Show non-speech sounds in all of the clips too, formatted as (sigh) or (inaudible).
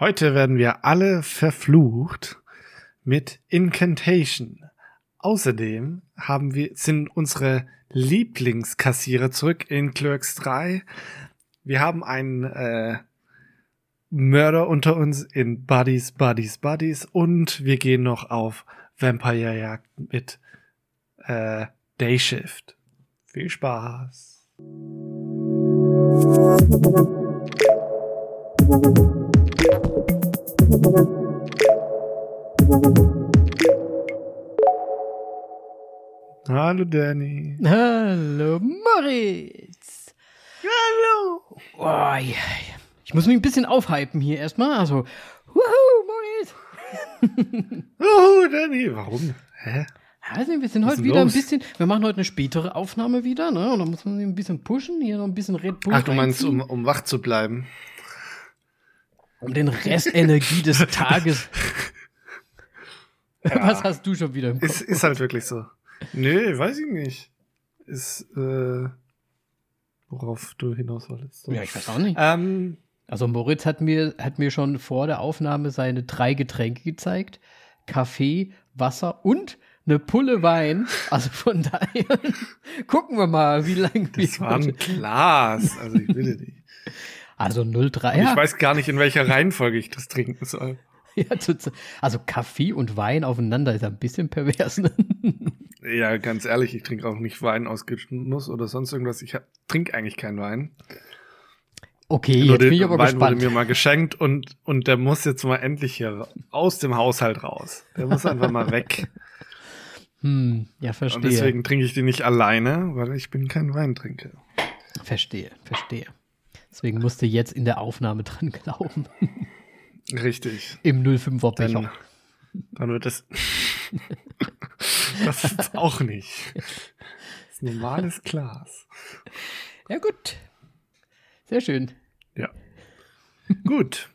Heute werden wir alle verflucht mit Incantation. Außerdem haben wir, sind unsere Lieblingskassierer zurück in Clerks 3. Wir haben einen äh, Mörder unter uns in Buddies, Buddies, Buddies und wir gehen noch auf Vampirejagd mit äh, Dayshift. Viel Spaß. Hallo Danny. Hallo Moritz. Hallo. Oh, ja, ja. Ich muss mich ein bisschen aufhypen hier erstmal. Also, wuhu, Moritz. (laughs) oh, Danny. Warum? Hä? Also, wir sind heute wieder los? ein bisschen, wir machen heute eine spätere Aufnahme wieder, ne? Und da muss man ein bisschen pushen, hier noch ein bisschen Red Bull. Ach, du meinst, um, um wach zu bleiben? Um den Restenergie des (laughs) Tages. Ja. Was hast du schon wieder im Kopf? Ist, ist halt wirklich so. Nee, weiß ich nicht. Ist, äh, worauf du hinaus wolltest. So. Ja, ich weiß auch nicht. Ähm, also Moritz hat mir, hat mir schon vor der Aufnahme seine drei Getränke gezeigt. Kaffee, Wasser und eine Pulle Wein. Also von (laughs) daher gucken wir mal, wie lange wir. Das war ein Glas, also ich bitte dich. (laughs) Also 03. Ja. Ich weiß gar nicht, in welcher Reihenfolge ich das trinken soll. (laughs) Ja, also Kaffee und Wein aufeinander ist ein bisschen pervers. Ne? (laughs) Ja, ganz ehrlich, ich trinke auch nicht Wein aus Genuss oder sonst irgendwas. Ich trinke eigentlich keinen Wein. Okay, Nur jetzt bin ich aber Wein gespannt. wurde mir mal geschenkt und, und der muss jetzt mal endlich hier aus dem Haushalt raus. Der muss einfach mal weg. (laughs) Hm, ja, verstehe. Und deswegen trinke ich den nicht alleine, weil ich bin kein Weintrinker. Verstehe, verstehe. Deswegen musste jetzt in der Aufnahme dran glauben. Richtig. Im 05er Becher. Dann, dann wird es. das ist auch nicht. Das ist normales Glas. Ja, gut. Sehr schön. Ja. gut.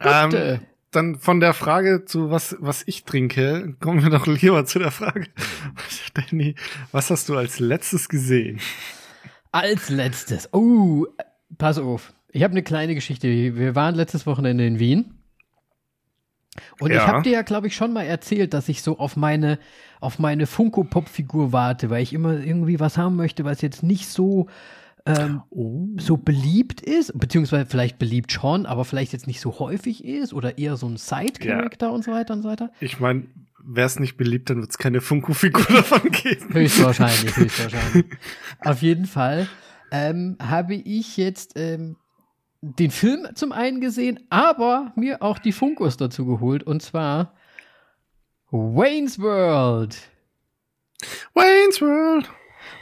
ähm, äh. dann von der Frage zu was, was ich trinke, kommen wir doch lieber zu der Frage. (laughs) Danny, was hast du als letztes gesehen? Als letztes. Oh, pass auf. Ich habe eine kleine Geschichte. Wir waren letztes Wochenende in Wien. Und ja. ich habe dir ja, glaube ich, schon mal erzählt, dass ich so auf meine, auf meine Funko-Pop-Figur warte, weil ich immer irgendwie was haben möchte, was jetzt nicht so, ähm, oh. so beliebt ist, beziehungsweise vielleicht beliebt schon, aber vielleicht jetzt nicht so häufig ist oder eher so ein Side-Character ja. und so weiter und so weiter. Ich meine, wäre es nicht beliebt, dann wird es keine Funko-Figur (laughs) davon geben. Höchstwahrscheinlich, (laughs) höchstwahrscheinlich. Auf jeden Fall ähm, habe ich jetzt ähm, den Film zum einen gesehen, aber mir auch die Funkos dazu geholt und zwar Wayne's World. Wayne's World.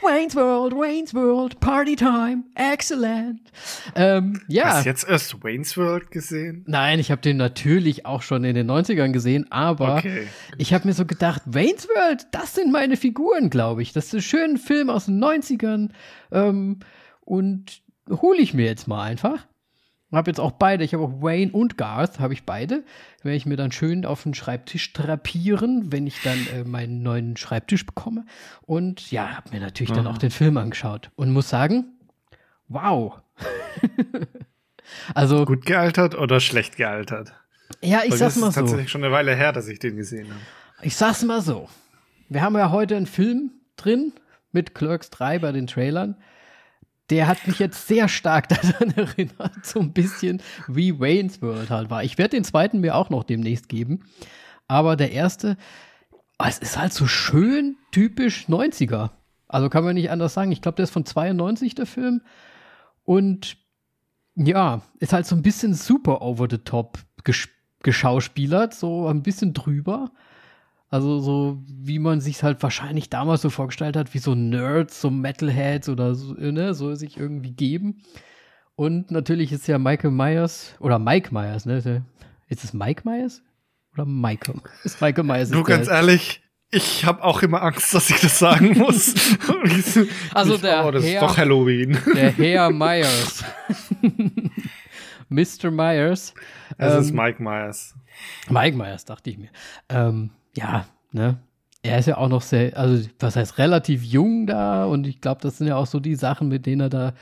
Wayne's World, Wayne's World, Party Time, excellent. Ähm, ja. Hast du jetzt erst Wayne's World gesehen? Nein, ich habe den natürlich auch schon in den 90ern gesehen, aber okay. ich habe mir so gedacht, Wayne's World, das sind meine Figuren, glaube ich. Das ist ein schöner Film aus den 90ern ähm, und hole ich mir jetzt mal einfach. Habe jetzt auch beide, ich habe auch Wayne und Garth, habe ich beide. Werde ich mir dann schön auf den Schreibtisch drapieren, wenn ich dann äh, meinen neuen Schreibtisch bekomme. Und ja, habe mir natürlich Aha. dann auch den Film angeschaut und muss sagen, wow. (laughs) also gut gealtert oder schlecht gealtert? Ja, ich Weil sag's mal so. Das ist tatsächlich schon eine Weile her, dass ich den gesehen habe. Ich sag's mal so. Wir haben ja heute einen Film drin mit Clerks 3 bei den Trailern der hat mich jetzt sehr stark (laughs) daran erinnert, so ein bisschen wie Wayne's World halt war. Ich werde den zweiten mir auch noch demnächst geben. Aber der erste, oh, es ist halt so schön typisch 90er. Also kann man nicht anders sagen. Ich glaube, der ist von 92, der Film. Und ja, ist halt so ein bisschen super over the top geschauspielert, so ein bisschen drüber. Also so, wie man sich halt wahrscheinlich damals so vorgestellt hat, wie so Nerds, so Metalheads oder so, ne, so sich irgendwie geben. Und natürlich ist ja Michael Myers, oder Mike Myers, ne? Ist es Mike Myers? Oder Michael? Ist Michael Myers. Du, ganz ehrlich, ich habe auch immer Angst, dass ich das sagen muss. (laughs) also ich, der oh, das Herr, ist doch Halloween. Der (laughs) Herr Myers. (laughs) Mr. Myers. Es ähm, ist Mike Myers. Mike Myers, dachte ich mir. Ähm, ja, ne? Er ist ja auch noch sehr, also was heißt relativ jung da und ich glaube, das sind ja auch so die Sachen, mit denen er da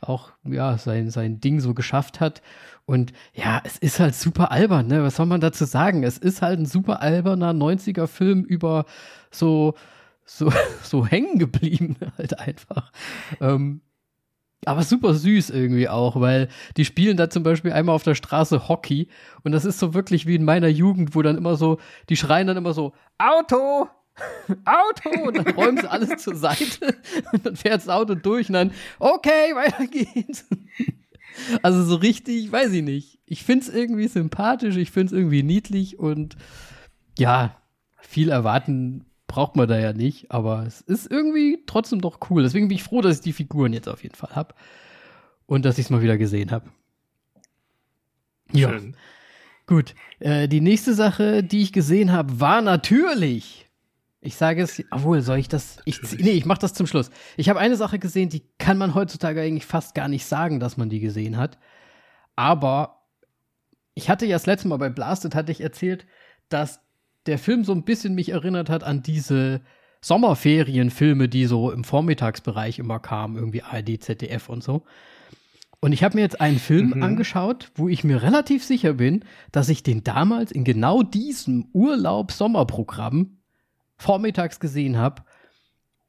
auch ja sein, sein Ding so geschafft hat. Und ja, es ist halt super albern, ne? Was soll man dazu sagen? Es ist halt ein super alberner 90er Film über so, so, (laughs) so hängen geblieben, (laughs) halt einfach. Ähm, aber super süß irgendwie auch, weil die spielen da zum Beispiel einmal auf der Straße Hockey und das ist so wirklich wie in meiner Jugend, wo dann immer so, die schreien dann immer so, Auto, (laughs) Auto und dann räumen sie alles zur Seite (laughs) und dann fährt das Auto durch und dann, okay, weiter geht's. Also so richtig, weiß ich nicht. Ich find's irgendwie sympathisch, ich find's irgendwie niedlich und ja, viel erwarten braucht man da ja nicht, aber es ist irgendwie trotzdem doch cool. Deswegen bin ich froh, dass ich die Figuren jetzt auf jeden Fall habe und dass ich es mal wieder gesehen habe. Ja. Gut. Äh, die nächste Sache, die ich gesehen habe, war natürlich. Ich sage es, obwohl soll ich das? Ich, nee, ich mache das zum Schluss. Ich habe eine Sache gesehen, die kann man heutzutage eigentlich fast gar nicht sagen, dass man die gesehen hat. Aber ich hatte ja das letzte Mal bei Blasted hatte ich erzählt, dass der Film so ein bisschen mich erinnert hat an diese Sommerferienfilme, die so im Vormittagsbereich immer kamen, irgendwie ARD, ZDF und so. Und ich habe mir jetzt einen Film mhm. angeschaut, wo ich mir relativ sicher bin, dass ich den damals in genau diesem Urlaub-Sommerprogramm vormittags gesehen habe.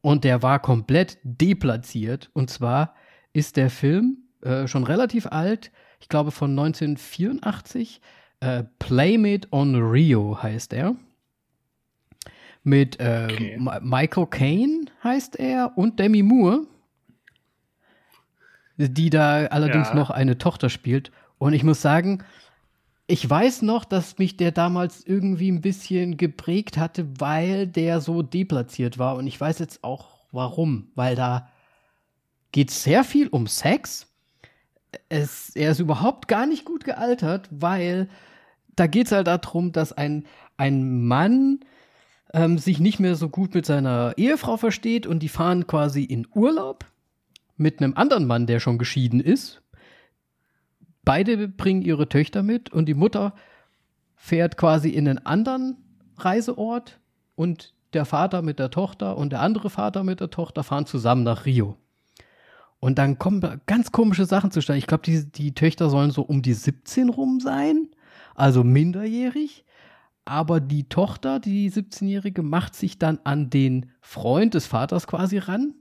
Und der war komplett deplatziert. Und zwar ist der Film äh, schon relativ alt, ich glaube von 1984. Äh, Playmate on Rio heißt er. Mit äh, okay. Michael Caine heißt er und Demi Moore, die da allerdings ja. noch eine Tochter spielt. Und ich muss sagen, ich weiß noch, dass mich der damals irgendwie ein bisschen geprägt hatte, weil der so deplatziert war. Und ich weiß jetzt auch warum. Weil da geht sehr viel um Sex. Es, er ist überhaupt gar nicht gut gealtert, weil da geht es halt darum, dass ein, ein Mann ähm, sich nicht mehr so gut mit seiner Ehefrau versteht und die fahren quasi in Urlaub mit einem anderen Mann, der schon geschieden ist. Beide bringen ihre Töchter mit und die Mutter fährt quasi in einen anderen Reiseort und der Vater mit der Tochter und der andere Vater mit der Tochter fahren zusammen nach Rio. Und dann kommen ganz komische Sachen zustande. Ich glaube, die, die Töchter sollen so um die 17 rum sein also minderjährig. Aber die Tochter, die 17-Jährige, macht sich dann an den Freund des Vaters quasi ran.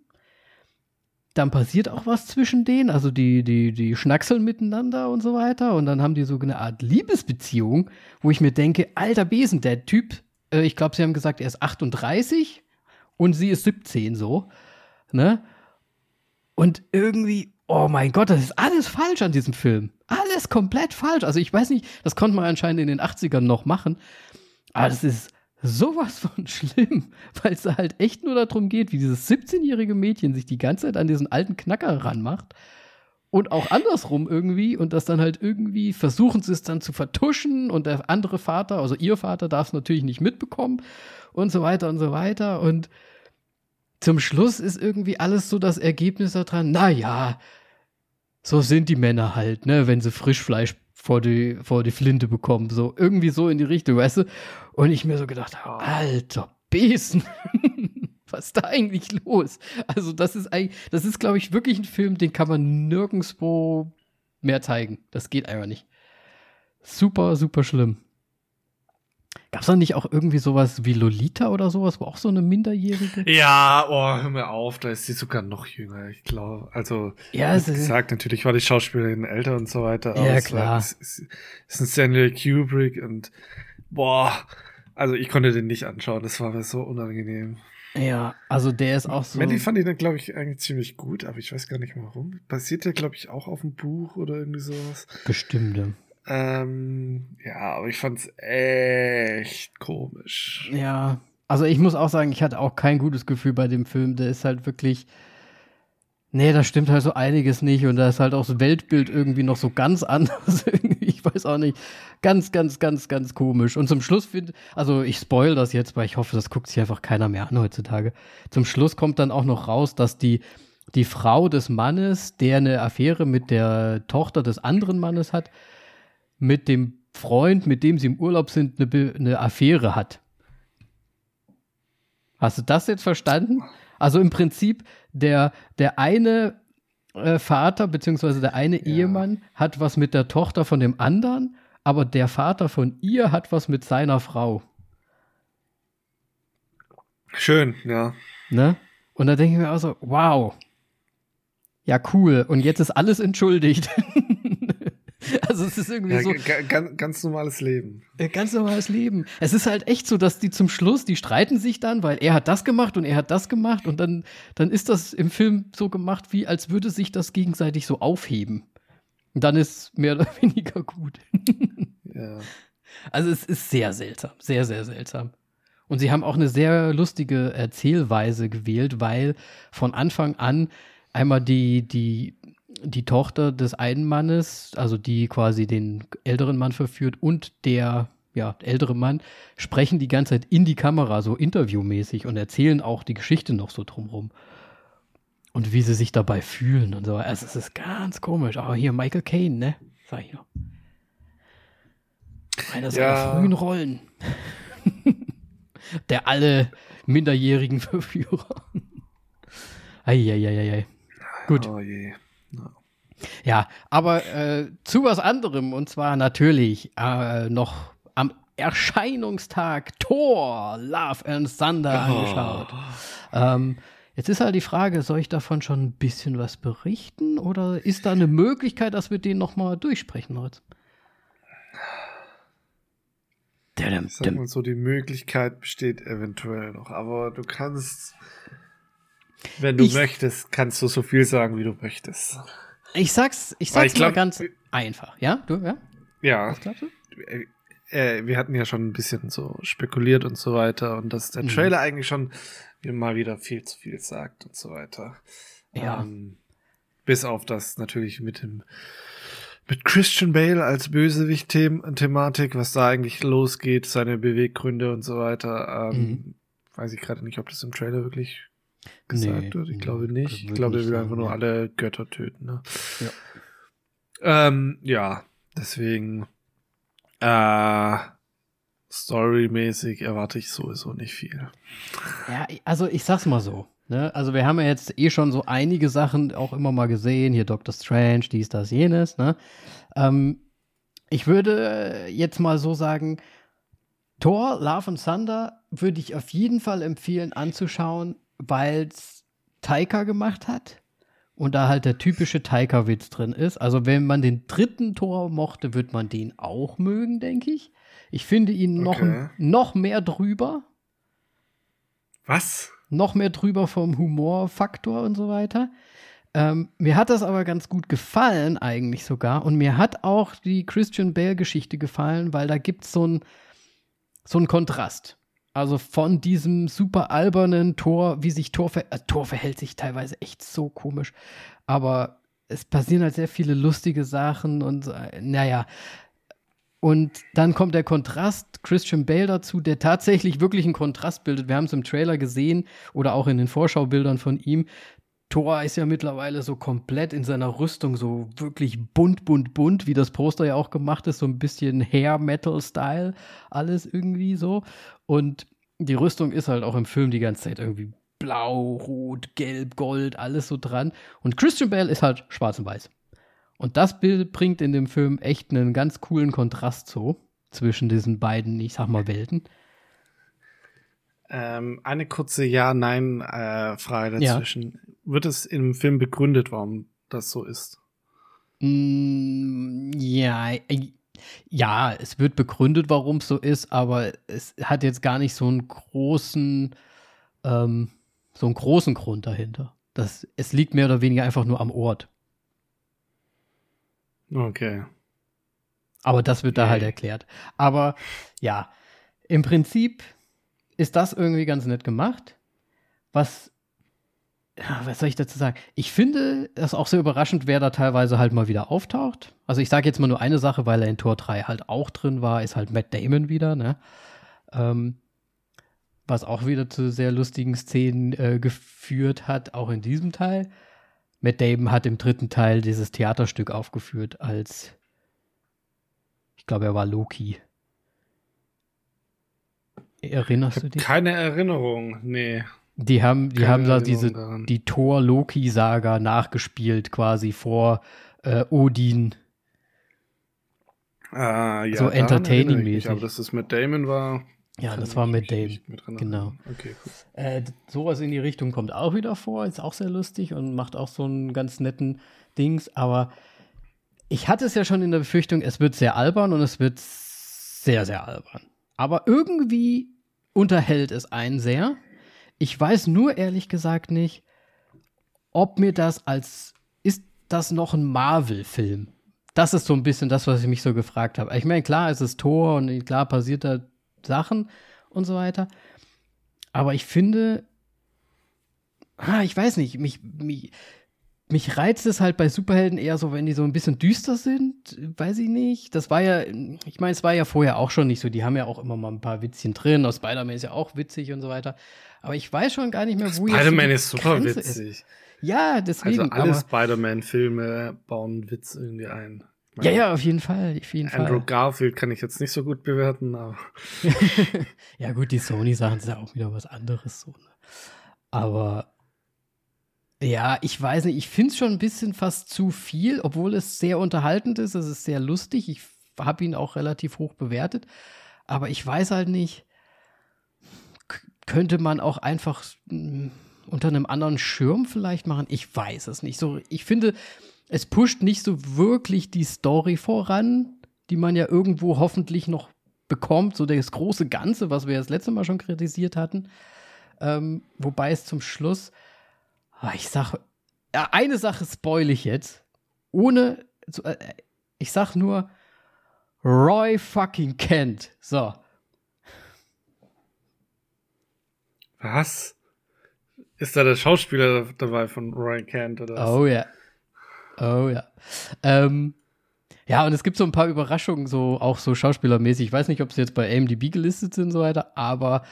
Dann passiert auch was zwischen denen, also die, die, die schnackseln miteinander und so weiter. Und dann haben die so eine Art Liebesbeziehung, wo ich mir denke, alter Besen, der Typ, äh, ich glaube, sie haben gesagt, er ist 38 und sie ist 17 so. Ne? Und irgendwie, oh mein Gott, das ist alles falsch an diesem Film. Alles komplett falsch. Also ich weiß nicht, das konnte man anscheinend in den 80ern noch machen. Aber das ist sowas von (laughs) schlimm, weil es halt echt nur darum geht, wie dieses 17-jährige Mädchen sich die ganze Zeit an diesen alten Knacker ranmacht. Und auch andersrum irgendwie und das dann halt irgendwie versuchen sie es dann zu vertuschen und der andere Vater, also ihr Vater, darf es natürlich nicht mitbekommen und so weiter und so weiter. Und zum Schluss ist irgendwie alles so das Ergebnis daran, naja, so sind die Männer halt, ne, wenn sie Frischfleisch vor die, vor die Flinte bekommen. So, irgendwie so in die Richtung, weißt du? Und ich mir so gedacht, alter Besen. (laughs) Was ist da eigentlich los? Also, das ist eigentlich, das ist, glaube ich, wirklich ein Film, den kann man nirgendwo mehr zeigen. Das geht einfach nicht. Super, super schlimm. Gab es da nicht auch irgendwie sowas wie Lolita oder sowas, wo auch so eine Minderjährige? Ja, oh, hör mir auf, da ist sie sogar noch jünger, ich glaube. Also, ja, wie gesagt, natürlich war die Schauspielerin älter und so weiter. Ja, klar. Es ist, ist ein Stanley Kubrick und boah, also ich konnte den nicht anschauen, das war mir so unangenehm. Ja, also der ist auch so. Mandy fand ihn dann, glaube ich, eigentlich ziemlich gut, aber ich weiß gar nicht warum. Basiert der, glaube ich, auch auf dem Buch oder irgendwie sowas? Bestimmt. Ähm, ja, aber ich fand's echt komisch. Ja, also ich muss auch sagen, ich hatte auch kein gutes Gefühl bei dem Film. Der ist halt wirklich. Nee, da stimmt halt so einiges nicht und da ist halt auch das Weltbild irgendwie noch so ganz (laughs) anders. ich weiß auch nicht. Ganz, ganz, ganz, ganz komisch. Und zum Schluss finde, also ich spoil das jetzt, weil ich hoffe, das guckt sich einfach keiner mehr an heutzutage. Zum Schluss kommt dann auch noch raus, dass die, die Frau des Mannes, der eine Affäre mit der Tochter des anderen Mannes hat, mit dem Freund, mit dem sie im Urlaub sind, eine, eine Affäre hat. Hast du das jetzt verstanden? Also im Prinzip, der, der eine äh, Vater, beziehungsweise der eine ja. Ehemann hat was mit der Tochter von dem anderen, aber der Vater von ihr hat was mit seiner Frau. Schön, ja. Ne? Und da denke ich mir auch so, wow. Ja, cool. Und jetzt ist alles entschuldigt. (laughs) also es ist irgendwie ja, so. Ganz, ganz normales Leben. Ganz normales Leben. Es ist halt echt so, dass die zum Schluss, die streiten sich dann, weil er hat das gemacht und er hat das gemacht und dann, dann ist das im Film so gemacht, wie als würde sich das gegenseitig so aufheben. Und dann ist mehr oder (laughs) weniger gut. ja. Also es ist sehr seltsam, sehr, sehr seltsam. Und sie haben auch eine sehr lustige Erzählweise gewählt, weil von Anfang an einmal die, die, die Tochter des einen Mannes, also die quasi den älteren Mann verführt, und der ja, ältere Mann sprechen die ganze Zeit in die Kamera, so interviewmäßig und erzählen auch die Geschichte noch so drumrum. Und wie sie sich dabei fühlen und so. Also es ist ganz komisch. Aber hier Michael Caine, ne? Sag ich noch. Einer seiner ja. frühen Rollen (laughs) der alle minderjährigen (laughs) Verführer. Eieieiei. Gut. Oh je. No. Ja, aber äh, zu was anderem und zwar natürlich äh, noch am Erscheinungstag Thor, Love and Thunder oh. angeschaut. Ähm, jetzt ist halt die Frage, soll ich davon schon ein bisschen was berichten oder ist da eine Möglichkeit, dass wir den nochmal durchsprechen heute? Ich sag mal so, die Möglichkeit besteht eventuell noch, aber du kannst, wenn du ich, möchtest, kannst du so viel sagen, wie du möchtest. Ich sag's, ich sag's ich glaub, mal ganz einfach, ja? Du, ja? Ja. Was glaubst du? Äh, äh, wir hatten ja schon ein bisschen so spekuliert und so weiter und dass der mhm. Trailer mhm. eigentlich schon mal wieder viel zu viel sagt und so weiter. Ja. Ähm, bis auf das natürlich mit dem mit Christian Bale als Bösewicht-Thematik, was da eigentlich losgeht, seine Beweggründe und so weiter. Ähm, mhm. Weiß ich gerade nicht, ob das im Trailer wirklich gesagt nee, wird. Ich glaube nicht. Ich glaube, er will einfach nur alle Götter töten. Ne? Ja. Ähm, ja, deswegen äh, storymäßig erwarte ich sowieso nicht viel. Ja, also ich sag's mal so. Ne? Also wir haben ja jetzt eh schon so einige Sachen auch immer mal gesehen, hier Doctor Strange, dies, das, jenes. Ne? Ähm, ich würde jetzt mal so sagen, Thor, Love and Thunder würde ich auf jeden Fall empfehlen anzuschauen, weil es Taika gemacht hat und da halt der typische Taika-Witz drin ist. Also wenn man den dritten Tor mochte, wird man den auch mögen, denke ich. Ich finde ihn okay. noch, noch mehr drüber. Was? noch mehr drüber vom Humorfaktor und so weiter. Ähm, mir hat das aber ganz gut gefallen, eigentlich sogar. Und mir hat auch die Christian Bale-Geschichte gefallen, weil da gibt es so einen Kontrast. Also von diesem super albernen Tor, wie sich Tor, ver äh, Tor verhält sich teilweise echt so komisch. Aber es passieren halt sehr viele lustige Sachen und äh, naja, und dann kommt der Kontrast, Christian Bale dazu, der tatsächlich wirklich einen Kontrast bildet. Wir haben es im Trailer gesehen oder auch in den Vorschaubildern von ihm. Thor ist ja mittlerweile so komplett in seiner Rüstung, so wirklich bunt, bunt, bunt, wie das Poster ja auch gemacht ist, so ein bisschen Hair-Metal-Style, alles irgendwie so. Und die Rüstung ist halt auch im Film die ganze Zeit irgendwie blau, rot, gelb, gold, alles so dran. Und Christian Bale ist halt schwarz und weiß. Und das Bild bringt in dem Film echt einen ganz coolen Kontrast so zwischen diesen beiden, ich sag mal, Welten. Ähm, eine kurze Ja-Nein-Frage dazwischen. Ja. Wird es im Film begründet, warum das so ist? Mm, ja, äh, ja, es wird begründet, warum es so ist, aber es hat jetzt gar nicht so einen großen, ähm, so einen großen Grund dahinter. Das, es liegt mehr oder weniger einfach nur am Ort. Okay. Aber das wird da halt erklärt. Aber ja, im Prinzip ist das irgendwie ganz nett gemacht. Was, ja, was soll ich dazu sagen? Ich finde das auch sehr überraschend, wer da teilweise halt mal wieder auftaucht. Also ich sage jetzt mal nur eine Sache, weil er in Tor 3 halt auch drin war, ist halt Matt Damon wieder, ne? Ähm, was auch wieder zu sehr lustigen Szenen äh, geführt hat, auch in diesem Teil. Matt Damon hat im dritten Teil dieses Theaterstück aufgeführt als, ich glaube, er war Loki. Erinnerst du dich? Keine Erinnerung, nee. Die haben, die Keine haben da Erinnerung diese, daran. die Thor-Loki-Saga nachgespielt, quasi vor äh, Odin. Ah, ja, So entertaining-mäßig. Aber dass das mit Damon war. Ja, das war mit dran Genau. Okay, cool. Äh, sowas in die Richtung kommt auch wieder vor, ist auch sehr lustig und macht auch so einen ganz netten Dings, aber ich hatte es ja schon in der Befürchtung, es wird sehr albern und es wird sehr, sehr albern. Aber irgendwie unterhält es einen sehr. Ich weiß nur ehrlich gesagt nicht, ob mir das als, ist das noch ein Marvel-Film? Das ist so ein bisschen das, was ich mich so gefragt habe. Ich meine, klar, es ist Tor und klar passiert da Sachen und so weiter. Aber ich finde, ah, ich weiß nicht, mich, mich, mich reizt es halt bei Superhelden eher so, wenn die so ein bisschen düster sind, weiß ich nicht. Das war ja, ich meine, es war ja vorher auch schon nicht so. Die haben ja auch immer mal ein paar Witzchen drin. Aus Spider-Man ist ja auch witzig und so weiter. Aber ich weiß schon gar nicht mehr, wo jetzt Spider-Man ist super Grenze witzig. Ja, deswegen. Also alle Spider-Man-Filme bauen Witz irgendwie ein. Ich ja, meine, ja, auf jeden Fall, auf jeden Andrew Fall. Garfield kann ich jetzt nicht so gut bewerten, aber (laughs) ja, gut, die Sony-Sachen sind ja auch wieder was anderes so. Ne? Aber ja, ich weiß nicht, ich finde es schon ein bisschen fast zu viel, obwohl es sehr unterhaltend ist. Es ist sehr lustig. Ich habe ihn auch relativ hoch bewertet. Aber ich weiß halt nicht, könnte man auch einfach mh, unter einem anderen Schirm vielleicht machen? Ich weiß es nicht. So, ich finde, es pusht nicht so wirklich die Story voran, die man ja irgendwo hoffentlich noch bekommt, so das große Ganze, was wir das letzte Mal schon kritisiert hatten. Ähm, wobei es zum Schluss, ich sag, ja, eine Sache spoil ich jetzt, ohne, zu, äh, ich sag nur, Roy fucking Kent. So, was? Ist da der Schauspieler dabei von Roy Kent oder was? oh ja, oh ja. Ähm, ja, und es gibt so ein paar Überraschungen, so auch so schauspielermäßig. Ich weiß nicht, ob sie jetzt bei AMDB gelistet sind und so weiter, aber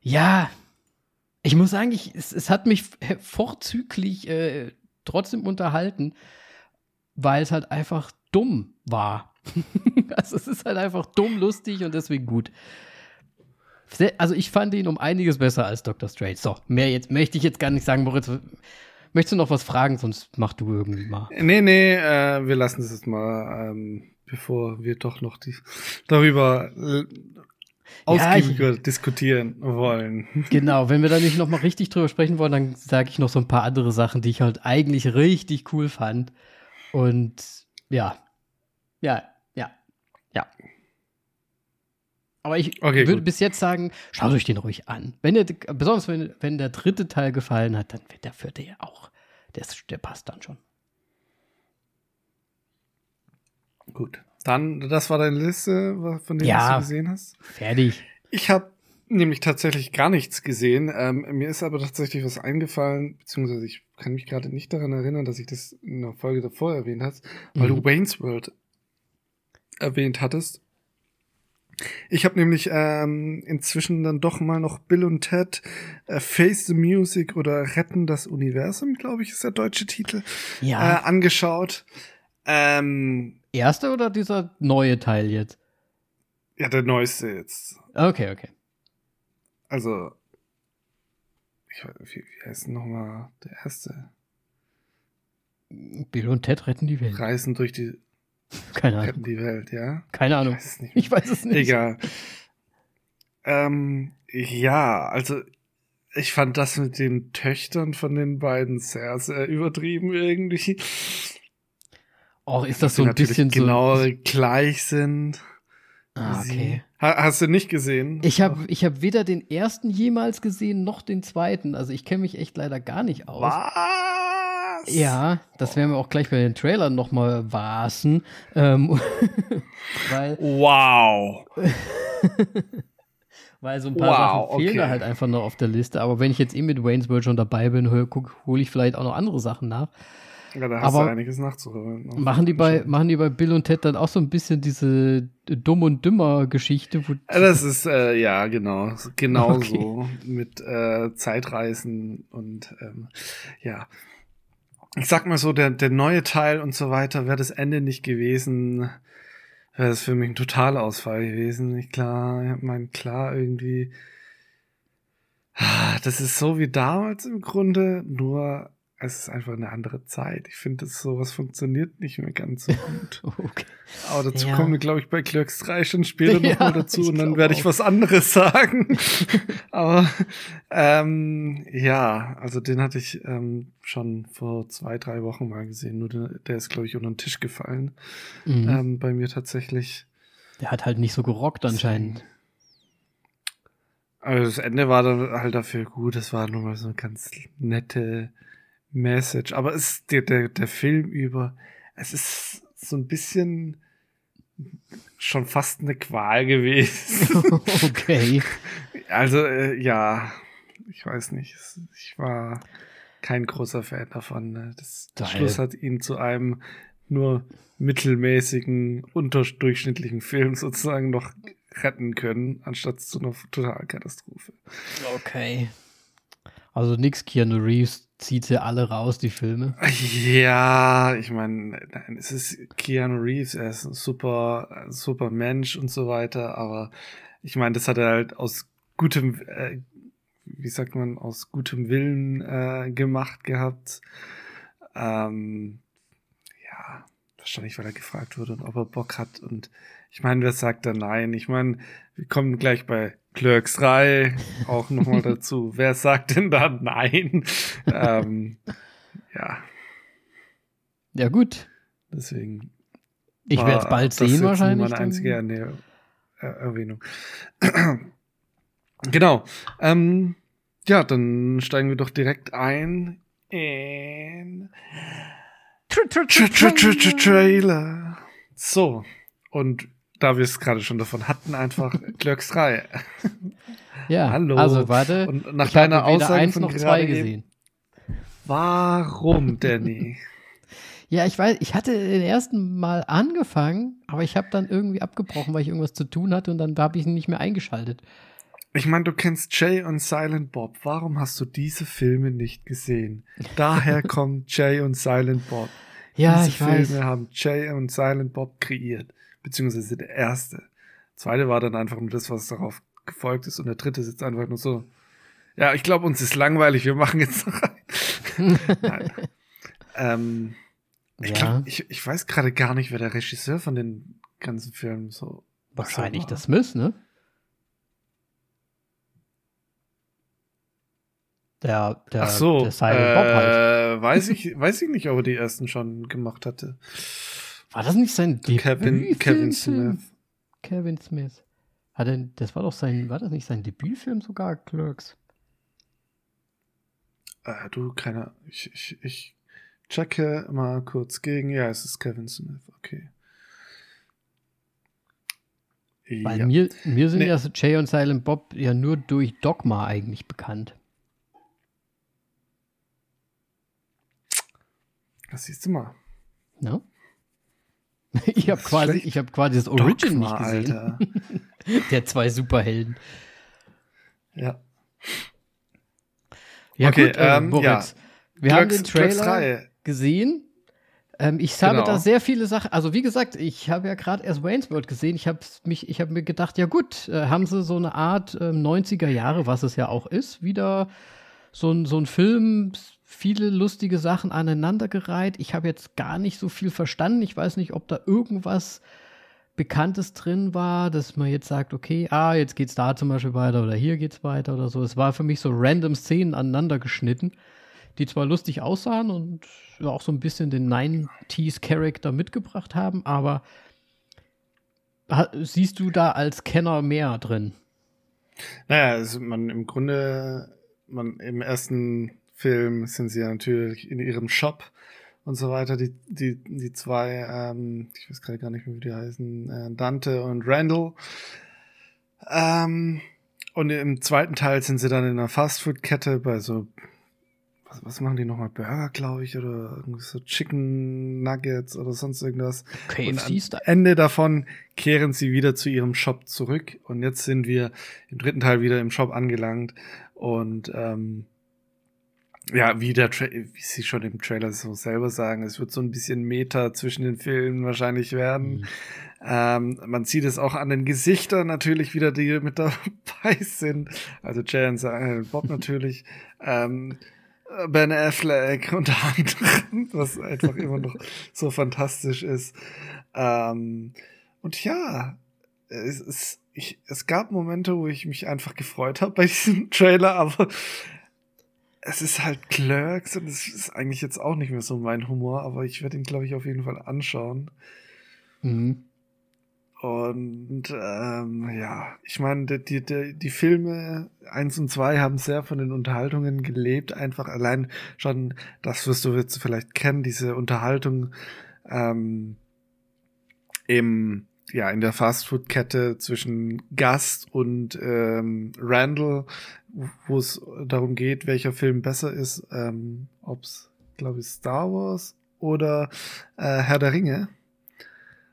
ja, ich muss sagen, ich, es, es hat mich vorzüglich äh, trotzdem unterhalten, weil es halt einfach dumm war. (laughs) also es ist halt einfach dumm, lustig und deswegen gut. Also ich fand ihn um einiges besser als Dr. Strange. So, mehr jetzt möchte ich jetzt gar nicht sagen, Moritz. Möchtest du noch was fragen, sonst mach du irgendwie mal. Nee, nee, äh, wir lassen es jetzt mal, ähm, bevor wir doch noch die, darüber ausgiebiger diskutieren wollen. (laughs) Genau, wenn wir da nicht noch mal richtig drüber sprechen wollen, dann sage ich noch so ein paar andere Sachen, die ich halt eigentlich richtig cool fand. Und ja, ja, ja, ja. Aber ich Okay, würde gut. bis jetzt sagen, schaut euch den ruhig an. Wenn ihr, besonders wenn, wenn der dritte Teil gefallen hat, dann wird der vierte ja auch. Der, der passt dann schon. Gut. Dann, das war deine Liste, was- von denen Ja. du gesehen hast? Fertig. Ich habe nämlich tatsächlich gar nichts gesehen. Ähm, mir ist aber tatsächlich was eingefallen, beziehungsweise ich kann mich gerade nicht daran erinnern, dass ich das in der Folge davor erwähnt hast, weil Mhm. du Wayne's World erwähnt hattest. Ich habe nämlich ähm, inzwischen dann doch mal noch Bill und Ted äh, Face the Music oder Retten das Universum, glaube ich, ist der deutsche Titel, äh, Ja. angeschaut. Ähm, Erste oder dieser neue Teil jetzt? ja, der neueste jetzt. Okay, okay. Also, ich, wie, wie heißt nochmal der erste? Bill und Ted retten die Welt. Reisen durch die, (laughs) Keine Ahnung. retten die Welt, ja? Keine Ich Ahnung. weiß es nicht. Ich weiß es nicht. Egal. Ähm, ja, also ich fand das mit den Töchtern von den beiden sehr, sehr übertrieben irgendwie. Oh, ist das so ein bisschen genau so. gleich sind. Ah, okay. Ha, hast du nicht gesehen? Ich habe ich hab weder den ersten jemals gesehen, noch den zweiten. Also ich kenne mich echt leider gar nicht aus. Was? Ja, das werden wir auch gleich bei den Trailern noch mal wasen. Ähm, (laughs) weil, Wow. (laughs) weil so ein paar Wow, Sachen fehlen okay. da halt einfach noch auf der Liste. Aber wenn ich jetzt eh mit Wayne's World schon dabei bin, hole hol ich vielleicht auch noch andere Sachen nach. Ja, da hast Aber du einiges nachzuholen. Machen die, bei, machen die bei Bill und Ted dann auch so ein bisschen diese Dumm- und Dümmer-Geschichte? Das ist, äh, ja, genau. Genau (laughs) Okay. so. Mit äh, Zeitreisen und ähm, ja. Ich sag mal so, der, der neue Teil und so weiter, wäre das Ende nicht gewesen, wäre das für mich ein Totalausfall gewesen. Ich klar, ich mein, klar, irgendwie Ah, das ist so wie damals im Grunde, nur es ist einfach eine andere Zeit. Ich finde, sowas funktioniert nicht mehr ganz so gut. (laughs) okay. Aber dazu ja. kommen wir, glaube ich, bei Clerks 3 schon später (laughs) ja, nochmal dazu und dann werde ich was anderes sagen. (laughs) Aber ähm, ja, also den hatte ich ähm, schon vor zwei, drei Wochen mal gesehen. Nur der, der ist, glaube ich, unter den Tisch gefallen. Mhm. Ähm, bei mir tatsächlich. Der hat halt nicht so gerockt anscheinend. Also das Ende war dann halt dafür gut. Es war nur mal so eine ganz nette Message. Aber es ist der, der, der Film über, es ist so ein bisschen schon fast eine Qual gewesen. (laughs) okay. Also, äh, ja, ich weiß nicht. Ich war kein großer Fan davon. Ne? Das Geil. Schluss hat ihn zu einem nur mittelmäßigen, unterdurchschnittlichen Film sozusagen noch retten können, anstatt zu einer Totalkatastrophe. Okay. Also nix Keanu Reeves zieht sie alle raus, die Filme. Ja, ich meine, es ist Keanu Reeves, er ist ein super, super Mensch und so weiter, aber ich meine, das hat er halt aus gutem, äh, wie sagt man, aus gutem Willen äh, gemacht gehabt. Ähm, ja, wahrscheinlich, weil er gefragt wurde und ob er Bock hat. Und ich meine, wer sagt da nein? Ich meine, wir kommen gleich bei Clerks 3 auch nochmal dazu. (laughs) Wer sagt denn da nein? ähm, ja. Ja, gut. Deswegen. Ich werde es bald sehen, wahrscheinlich. meine einzige Erne er Erwähnung. (clears throat) genau. Ähm, ja, dann steigen wir doch direkt ein in Trailer. So. Und da wir es gerade schon davon hatten, einfach (laughs) Clerks 3. Ja, Hallo. also warte. Und nach deiner Aussage eins noch zwei gesehen. Warum, Danny? (laughs) ja, ich weiß, ich hatte den ersten Mal angefangen, aber ich habe dann irgendwie abgebrochen, weil ich irgendwas zu tun hatte und dann habe ich ihn nicht mehr eingeschaltet. Ich meine, du kennst Jay und Silent Bob. Warum hast du diese Filme nicht gesehen? Daher (laughs) kommt Jay und Silent Bob. Ja, diese ich Filme weiß. haben Jay und Silent Bob kreiert beziehungsweise der erste. Der zweite war dann einfach nur das, was darauf gefolgt ist und der dritte sitzt einfach nur so. Ja, ich glaube, uns ist langweilig, wir machen jetzt noch rein. (laughs) Nein. ähm, ich, ja. glaub, ich, ich weiß gerade gar nicht, wer der Regisseur von den ganzen Filmen so. Wahrscheinlich das Smith, ne? Der, der, Ach so, der Silent Bob halt. Äh, weiß ich, weiß ich nicht, ob er die ersten schon gemacht hatte. War das nicht sein Kevin, Kevin Smith. Kevin Smith. Hat er, das war doch sein, war das nicht sein Debütfilm sogar, Clerks? Äh, du, keiner, ich, ich, ich checke mal kurz gegen. Ja, es ist Kevin Smith, okay. Weil ja. mir, mir sind nee. ja Jay und Silent Bob ja nur durch Dogma eigentlich bekannt. Das siehst du mal. No? (laughs) Ich habe quasi, ich hab quasi das Origin Dogma, nicht gesehen. Alter. (laughs) Der zwei Superhelden. Ja. Ja, okay, gut, äh, ähm, Boris. Ja. Wir Glocks, haben den Trailer gesehen. Ähm, ich habe genau. da sehr viele Sachen, also wie gesagt, ich habe ja gerade erst Wayne's World gesehen. Ich habe mich, ich habe mir gedacht, ja gut, äh, haben sie so eine Art äh, 90er Jahre, was es ja auch ist, wieder so ein, so ein Film, viele lustige Sachen aneinandergereiht. Ich habe jetzt gar nicht so viel verstanden. Ich weiß nicht, ob da irgendwas Bekanntes drin war, dass man jetzt sagt, okay, ah, jetzt geht's da zum Beispiel weiter oder hier geht's weiter oder so. Es war für mich so random Szenen aneinander geschnitten, die zwar lustig aussahen und auch so ein bisschen den 90s-Charakter mitgebracht haben, aber siehst du da als Kenner mehr drin? Naja, also man im Grunde, man im ersten Film sind sie ja natürlich in ihrem Shop und so weiter. Die, die, die zwei, ähm, ich weiß gerade gar nicht mehr, wie die heißen, äh, Dante und Randall. Ähm, und im zweiten Teil sind sie dann in einer Fastfood-Kette bei so, was, was machen die nochmal? Burger, glaube ich, oder irgendwie so Chicken Nuggets oder sonst irgendwas. KFC und am Ende davon kehren sie wieder zu ihrem Shop zurück. Und jetzt sind wir im dritten Teil wieder im Shop angelangt. Und ähm, ja, wie, der Tra wie sie schon im Trailer so selber sagen, es wird so ein bisschen Meta zwischen den Filmen wahrscheinlich werden. Mhm. Ähm, man sieht es auch an den Gesichtern natürlich wieder, die mit (laughs) dabei sind. Also Jay und Bob natürlich. (laughs) ähm, Ben Affleck unter anderem, (laughs) was einfach immer noch so fantastisch ist. Ähm, und ja, es, es, ich, es gab Momente, wo ich mich einfach gefreut habe bei diesem Trailer, aber es ist halt Clerks und es ist eigentlich jetzt auch nicht mehr so mein Humor, aber ich werde ihn, glaube ich, auf jeden Fall anschauen. Mhm. Und ähm, ja, ich meine, die, die, die Filme 1 und 2 haben sehr von den Unterhaltungen gelebt. Einfach allein schon, das wirst du jetzt vielleicht kennen, diese Unterhaltung ähm, im ja, in der Fastfood-Kette zwischen Gast und ähm, Randall, wo es darum geht, welcher Film besser ist, ähm, ob es, glaube ich, Star Wars oder äh, Herr der Ringe.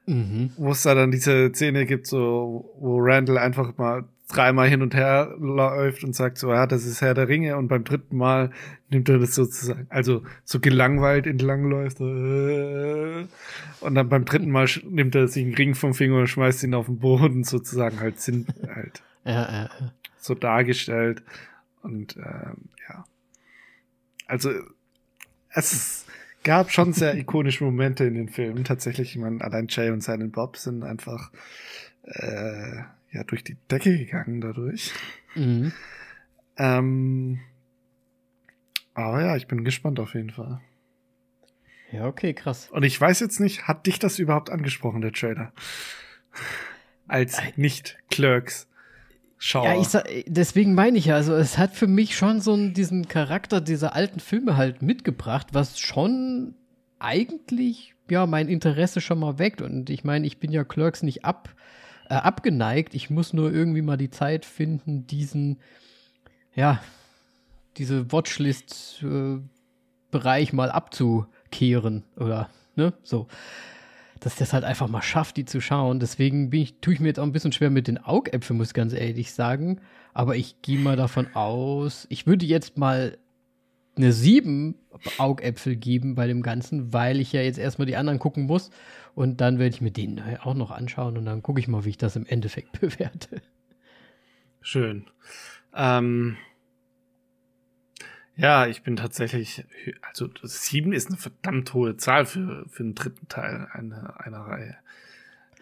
Mhm. Wo es da dann diese Szene gibt, so, wo Randall einfach mal dreimal hin und her läuft und sagt so, ja, das ist Herr der Ringe und beim dritten Mal nimmt er das sozusagen, also so gelangweilt entlang läuft so, äh, und dann beim dritten Mal nimmt er sich einen Ring vom Finger und schmeißt ihn auf den Boden sozusagen halt sind (laughs) halt ja, ja, ja. so dargestellt und ähm, ja, also es gab schon sehr (laughs) ikonische Momente in den Filmen tatsächlich, ich meine, allein Jay und Silent Bob sind einfach äh, ja durch die Decke gegangen dadurch. Mhm. Ähm, aber ja, ich bin gespannt auf jeden Fall. Ja, okay, krass. Und ich weiß jetzt nicht, hat dich das überhaupt angesprochen, der Trailer? Als nicht Clerks. Schauer. Ja, ich sag, deswegen meine ich ja, also es hat für mich schon so einen, diesen Charakter dieser alten Filme halt mitgebracht, was schon eigentlich ja mein Interesse schon mal weckt. Und ich meine, ich bin ja Clerks nicht ab, äh, abgeneigt. Ich muss nur irgendwie mal die Zeit finden, diesen, ja, diese Watchlist-Bereich äh, mal abzukehren oder, ne, so. Dass das halt einfach mal schafft, die zu schauen. Deswegen ich, tue ich mir jetzt auch ein bisschen schwer mit den Augäpfeln, muss ich ganz ehrlich sagen. Aber ich gehe mal davon aus, ich würde jetzt mal eine 7 Augäpfel geben bei dem Ganzen, weil ich ja jetzt erstmal die anderen gucken muss. Und dann werde ich mir den auch noch anschauen und dann gucke ich mal, wie ich das im Endeffekt (laughs) bewerte. Schön. Ähm, ja, ich bin tatsächlich, also sieben ist eine verdammt hohe Zahl für, für einen dritten Teil einer, einer Reihe.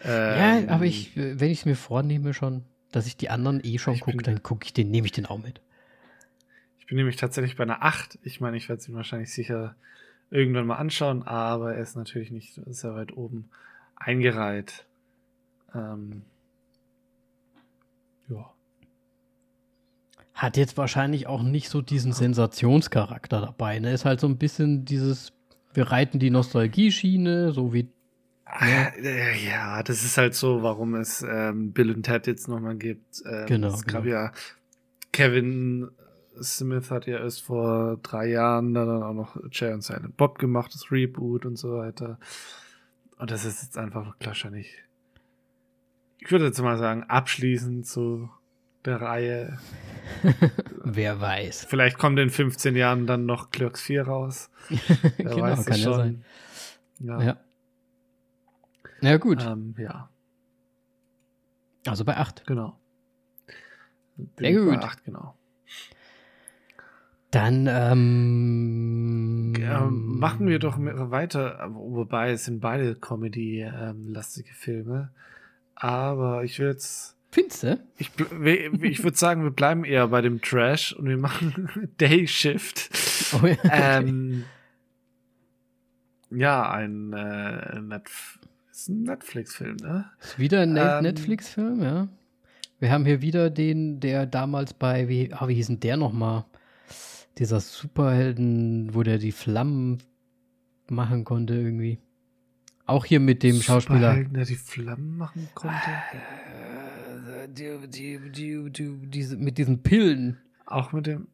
Ähm, ja, aber ich, wenn ich es mir vornehme schon, dass ich die anderen eh schon gucke, dann gucke ich den, nehme ich den auch mit. Ich bin nämlich tatsächlich bei einer 8. Ich meine, ich werde sie wahrscheinlich sicher irgendwann mal anschauen, aber er ist natürlich nicht sehr weit oben eingereiht. Ähm, ja. Hat jetzt wahrscheinlich auch nicht so diesen Sensationscharakter dabei. Ne? Ist halt so ein bisschen dieses, wir reiten die Nostalgie-Schiene, so wie. Ne? Ja, das ist halt so, warum es ähm, Bill und Ted jetzt nochmal gibt. Ähm, genau. Es gab genau. ja Kevin Smith hat ja erst vor drei Jahren dann auch noch Jay und Silent Bob gemacht, das Reboot und so weiter. Und das ist jetzt einfach wahrscheinlich, ich würde jetzt mal sagen, abschließend zu der Reihe. (laughs) Wer weiß. Vielleicht kommt in 15 Jahren dann noch Clerks 4 raus. (laughs) Wer genau, weiß kann ja sein. Ja. ja. Ja, gut. Ähm, ja. Also bei 8. Genau. Sehr gut. Bei 8, genau. Dann ähm, ja, machen wir doch weiter, wobei es sind beide Comedy-lastige Filme. Aber ich will jetzt. Findest du? Ich, ich würde sagen, wir bleiben eher bei dem Trash und wir machen (laughs) Day Shift. Oh ja, okay. ähm, ja, ein, äh, Netf ein Netflix-Film, ne? Ist wieder ein ähm, Netflix-Film, ja. Wir haben hier wieder den, der damals bei, wie, ah, wie hieß denn der nochmal? dieser Superhelden, wo der die Flammen machen konnte irgendwie. Auch hier mit dem Schauspieler. der die Flammen machen konnte? Die, die, die, die, diese, mit diesen Pillen. Auch mit dem.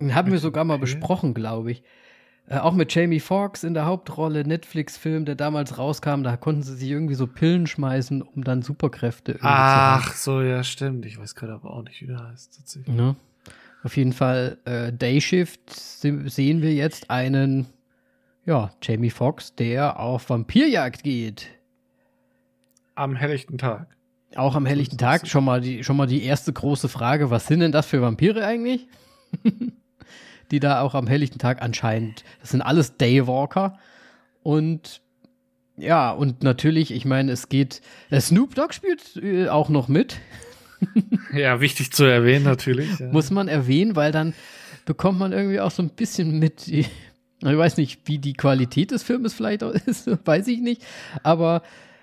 Den haben wir sogar mal besprochen, glaube ich. Äh, auch mit Jamie Foxx in der Hauptrolle, Netflix-Film, der damals rauskam, da konnten sie sich irgendwie so Pillen schmeißen, um dann Superkräfte Ach, zu haben. so, ja, stimmt. Ich weiß gerade aber auch nicht, wie der heißt, tatsächlich. Ja. Auf jeden Fall äh, Dayshift sehen wir jetzt einen, ja, Jamie Foxx, der auf Vampirjagd geht. Am helllichten Tag. Auch am helllichten Tag. Schon mal, die, schon mal die erste große Frage: Was sind denn das für Vampire eigentlich? (laughs) die da auch am helllichten Tag anscheinend. Das sind alles Daywalker. Und ja, und natürlich, ich meine, es geht. Der Snoop Dogg spielt äh, auch noch mit. (laughs) ja, wichtig zu erwähnen, natürlich. Ja. Muss man erwähnen, weil dann bekommt man irgendwie auch so ein bisschen mit. Ich weiß nicht, wie die Qualität des Filmes vielleicht (laughs) ist, weiß ich nicht. Aber äh,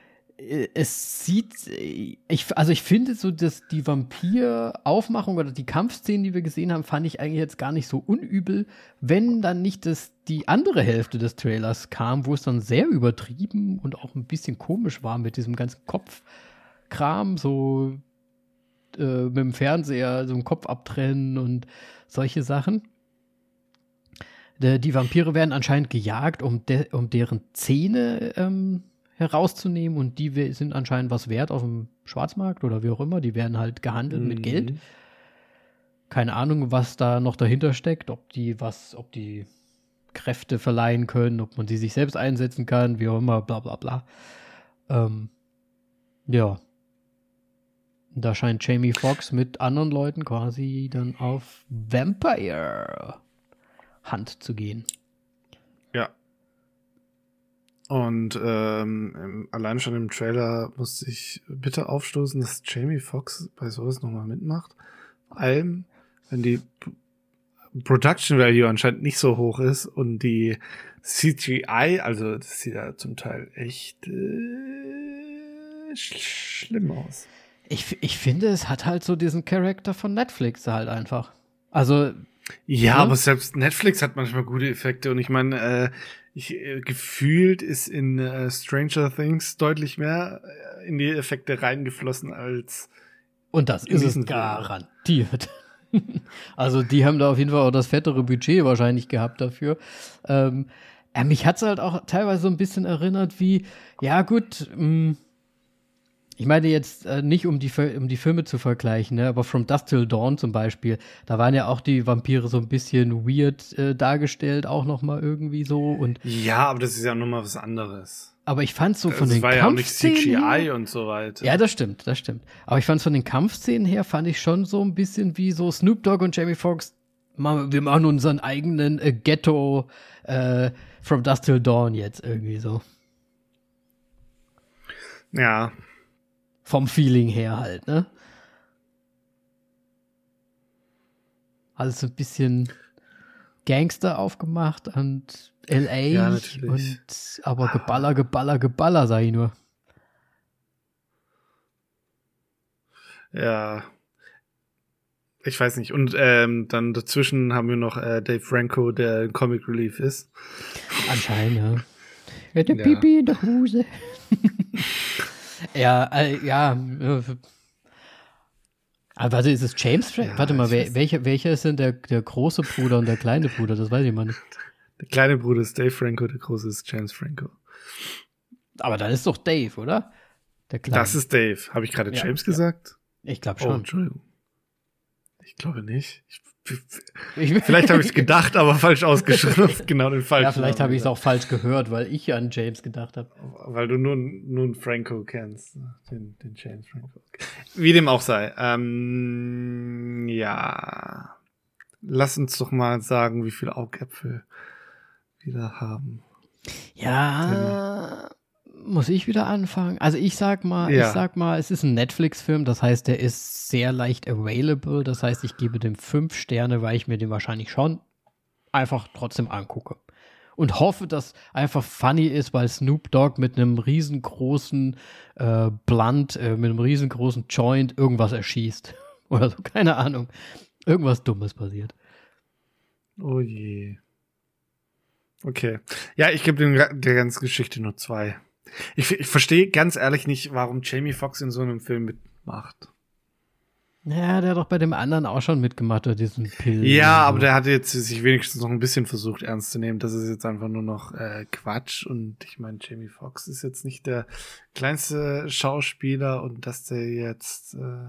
es sieht, äh, ich, also ich finde so, dass die Vampir-Aufmachung oder die Kampfszenen, die wir gesehen haben, fand ich eigentlich jetzt gar nicht so unübel, wenn dann nicht das, die andere Hälfte des Trailers kam, wo es dann sehr übertrieben und auch ein bisschen komisch war mit diesem ganzen Kopfkram, so äh, mit dem Fernseher so einen Kopf abtrennen und solche Sachen. Die Vampire werden anscheinend gejagt, um, de um deren Zähne ähm, herauszunehmen und die sind anscheinend was wert auf dem Schwarzmarkt oder wie auch immer. Die werden halt gehandelt mhm. mit Geld. Keine Ahnung, was da noch dahinter steckt, ob die was, ob die Kräfte verleihen können, ob man die sich selbst einsetzen kann, wie auch immer, bla bla bla. Ähm, ja. Da scheint Jamie Foxx mit anderen Leuten quasi dann auf Vampire Hand zu gehen. Und ähm, allein schon im Trailer musste ich bitte aufstoßen, dass Jamie Foxx bei sowas nochmal mitmacht. Vor allem, wenn die Production Value anscheinend nicht so hoch ist und die CGI, also das sieht ja zum Teil echt äh, sch schlimm aus. Ich, ich finde, es hat halt so diesen Charakter von Netflix halt einfach. Also. Ja, ne? aber selbst Netflix hat manchmal gute Effekte und ich meine, äh, ich, äh, gefühlt ist in äh, Stranger Things deutlich mehr äh, in die Effekte reingeflossen als. Und das ist es garantiert. (laughs) also die haben da auf jeden Fall auch das fettere Budget wahrscheinlich gehabt dafür. Ähm, äh, mich hat es halt auch teilweise so ein bisschen erinnert wie, ja gut, mh, mm, ich meine jetzt äh, nicht, um die, um die Filme zu vergleichen, ne? aber From Dust Till Dawn zum Beispiel, da waren ja auch die Vampire so ein bisschen weird äh, dargestellt, auch noch mal irgendwie so. Und ja, aber das ist ja nochmal was anderes. Aber ich fand so von das den war ja auch nicht CGI und so weiter. Ja, das stimmt, das stimmt. Aber ich fand von den Kampfszenen her, fand ich schon so ein bisschen wie so Snoop Dogg und Jamie Foxx. Wir machen unseren eigenen äh, Ghetto äh, From Dust Till Dawn jetzt irgendwie so. Ja, vom Feeling her halt, ne? Alles ein bisschen Gangster aufgemacht und LA ja, und aber Geballer, Geballer, Geballer, sag ich nur. Ja. Ich weiß nicht. Und ähm, dann dazwischen haben wir noch äh, Dave Franco, der Comic Relief ist. Anscheinend, ja. (laughs) Er hat ja. Pipi in der Hose. (laughs) Ja, äh, ja. Äh, aber warte, ist es James Franco? Ja, warte mal, wer, welcher, welcher ist denn der, der große Bruder und der kleine Bruder? Das weiß ich mal nicht. Der kleine Bruder ist Dave Franco, der große ist James Franco. Aber dann ist doch Dave, oder? Der kleine. Das ist Dave. Habe ich gerade James ja, gesagt? Ich glaube oh, schon. Oh, Entschuldigung. Ich glaube nicht. Ich Vielleicht habe ich es gedacht, aber falsch ausgeschrieben. (laughs) genau den falschen. Ja, vielleicht habe ich es auch falsch gehört, weil ich an James gedacht habe. Weil du nur, nur einen Franco kennst. Den, den James Franco. Wie dem auch sei. Ähm, ja. Lass uns doch mal sagen, wie viele Augäpfel wir da haben. Ja. Denn muss ich wieder anfangen? Also ich sag mal, ja. ich sag mal, es ist ein Netflix-Film, das heißt, der ist sehr leicht available. Das heißt, ich gebe dem fünf Sterne, weil ich mir den wahrscheinlich schon einfach trotzdem angucke. Und hoffe, dass einfach funny ist, weil Snoop Dogg mit einem riesengroßen äh, Blunt, äh, mit einem riesengroßen Joint irgendwas erschießt. (laughs) Oder so, keine Ahnung. Irgendwas Dummes passiert. Oh je. Okay. Ja, ich gebe der ganzen Geschichte nur zwei. Ich, ich verstehe ganz ehrlich nicht, warum Jamie Foxx in so einem Film mitmacht. Ja, der hat doch bei dem anderen auch schon mitgemacht, oder diesen Pillen. Ja, aber der hat jetzt sich wenigstens noch ein bisschen versucht ernst zu nehmen. Das ist jetzt einfach nur noch äh, Quatsch. Und ich meine, Jamie Foxx ist jetzt nicht der kleinste Schauspieler und dass der jetzt äh,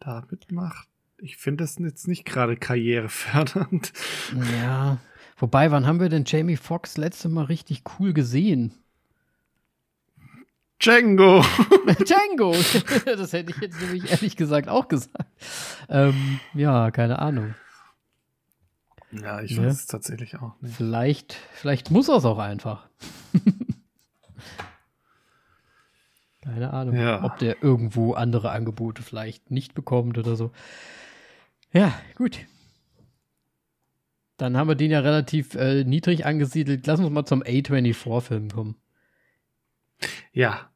da mitmacht. ich finde das jetzt nicht gerade karrierefördernd. Ja. Wobei, wann haben wir denn Jamie Foxx letzte Mal richtig cool gesehen? Django! (laughs) Django! (laughs) das hätte ich jetzt nämlich ehrlich gesagt auch gesagt. Ähm, ja, keine Ahnung. Ja, ich Ne? weiß es tatsächlich auch nicht. Vielleicht, vielleicht muss er es auch einfach. (laughs) Keine Ahnung, Ja. ob der irgendwo andere Angebote vielleicht nicht bekommt oder so. Ja, gut. Dann haben wir den ja relativ äh, niedrig angesiedelt. Lass uns mal zum A24-Film kommen. Ja.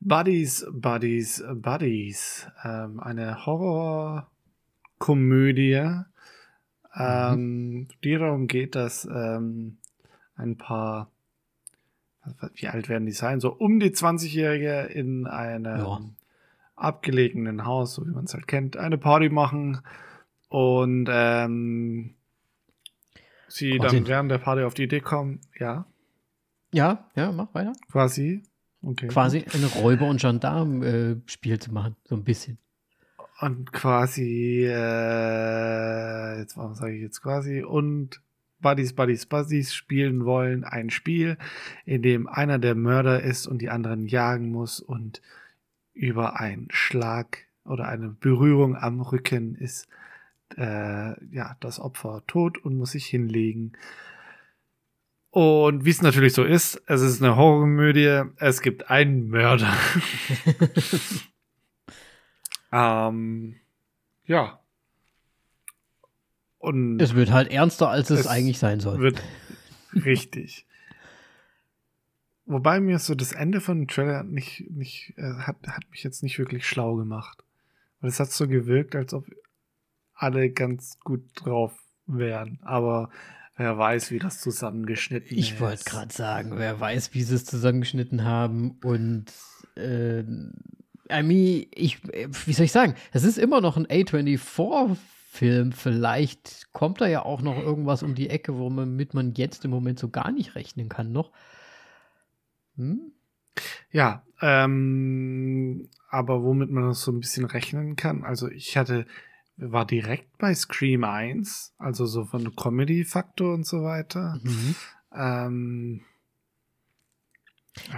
Buddies, Buddies, Buddies. Ähm, eine Horrorkomödie, ähm, die darum geht, dass ähm, ein paar, wie alt werden die sein? So um die 20-Jährige in einem Ja. abgelegenen Haus, so wie man es halt kennt, eine Party machen und ähm, sie Quasi- dann während der Party auf die Idee kommen, ja, Ja, ja, mach weiter. quasi. Okay. Quasi eine Räuber- und Gendarm-Spiel zu machen, so ein bisschen. Und quasi, äh, jetzt warum sage ich jetzt quasi, und Buddies, Buddies, Buddies spielen wollen ein Spiel, in dem einer der Mörder ist und die anderen jagen muss und über einen Schlag oder eine Berührung am Rücken ist äh, ja das Opfer tot und muss sich hinlegen. Und wie es natürlich so ist, es ist eine Horrorkomödie, es gibt einen Mörder. (laughs) ähm, ja. Und Es wird halt ernster, als es, Es eigentlich sein soll. wird richtig. Wobei mir so das Ende von dem Trailer nicht, nicht, äh, hat, hat mich jetzt nicht wirklich schlau gemacht. Weil es hat so gewirkt, als ob alle ganz gut drauf wären. Aber wer weiß, wie das zusammengeschnitten ist. Ich wollte gerade sagen, wer weiß, wie sie es zusammengeschnitten haben und äh, I mean, ich, wie soll ich sagen, es ist immer noch ein A24-Film. Vielleicht kommt da ja auch noch irgendwas um die Ecke, womit man jetzt im Moment so gar nicht rechnen kann noch. Hm? Ja, ähm, aber womit man das so ein bisschen rechnen kann, also ich hatte, war direkt bei Scream 1, also so von Comedy-Faktor und so weiter. Mhm. Ähm,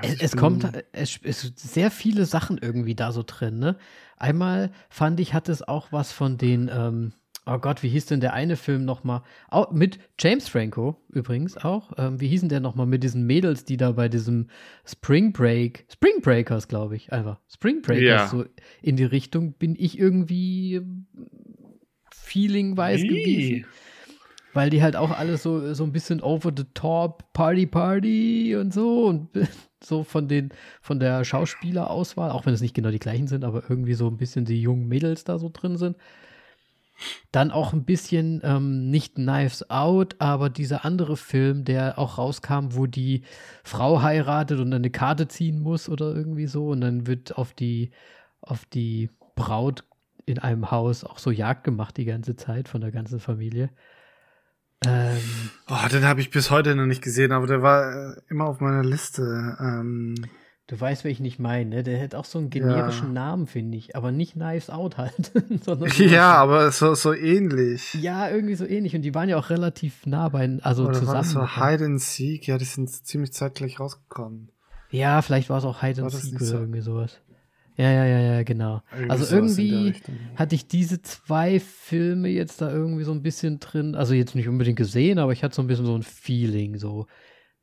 also Es, es kommt, es, es sind sehr viele Sachen irgendwie da so drin, ne? Einmal fand ich, hat es auch was von den, ähm, oh Gott, wie hieß denn der eine Film nochmal? Auch mit James Franco übrigens auch. Ähm, wie hießen der nochmal mit diesen Mädels, die da bei diesem Spring Break, Spring Breakers, glaube ich, einfach. Spring Breakers, Ja. so in die Richtung bin ich irgendwie ähm, feeling-weiß Wie? gewesen. Weil die halt auch alles so, so ein bisschen over the top, Party Party und so und (laughs) so von den, von der Schauspielerauswahl, auch wenn es nicht genau die gleichen sind, aber irgendwie so ein bisschen die jungen Mädels da so drin sind. Dann auch ein bisschen ähm, nicht Knives Out, aber dieser andere Film, der auch rauskam, wo die Frau heiratet und dann eine Karte ziehen muss oder irgendwie so und dann wird auf die, auf die Braut in einem Haus auch so Jagd gemacht die ganze Zeit von der ganzen Familie. Ähm, Oh, den habe ich bis heute noch nicht gesehen, aber der war äh, immer auf meiner Liste. Ähm, du weißt, welchen ich meine, ne? Der hat auch so einen generischen Ja. Namen, finde ich, aber nicht Knives Out halt. (laughs) (laughs) ja, aber so, so ähnlich. Ja, irgendwie so ähnlich. Und die waren ja auch relativ nah bei, also Oder war zusammen. das so Hide and Seek? Ja, die sind ziemlich zeitgleich rausgekommen. Ja, vielleicht war es auch Hide War and Seek nicht oder so? irgendwie sowas. Ja, ja, ja, ja, genau. Irgendwie also irgendwie hatte ich diese zwei Filme jetzt da irgendwie so ein bisschen drin. Also jetzt nicht unbedingt gesehen, aber ich hatte so ein bisschen so ein Feeling so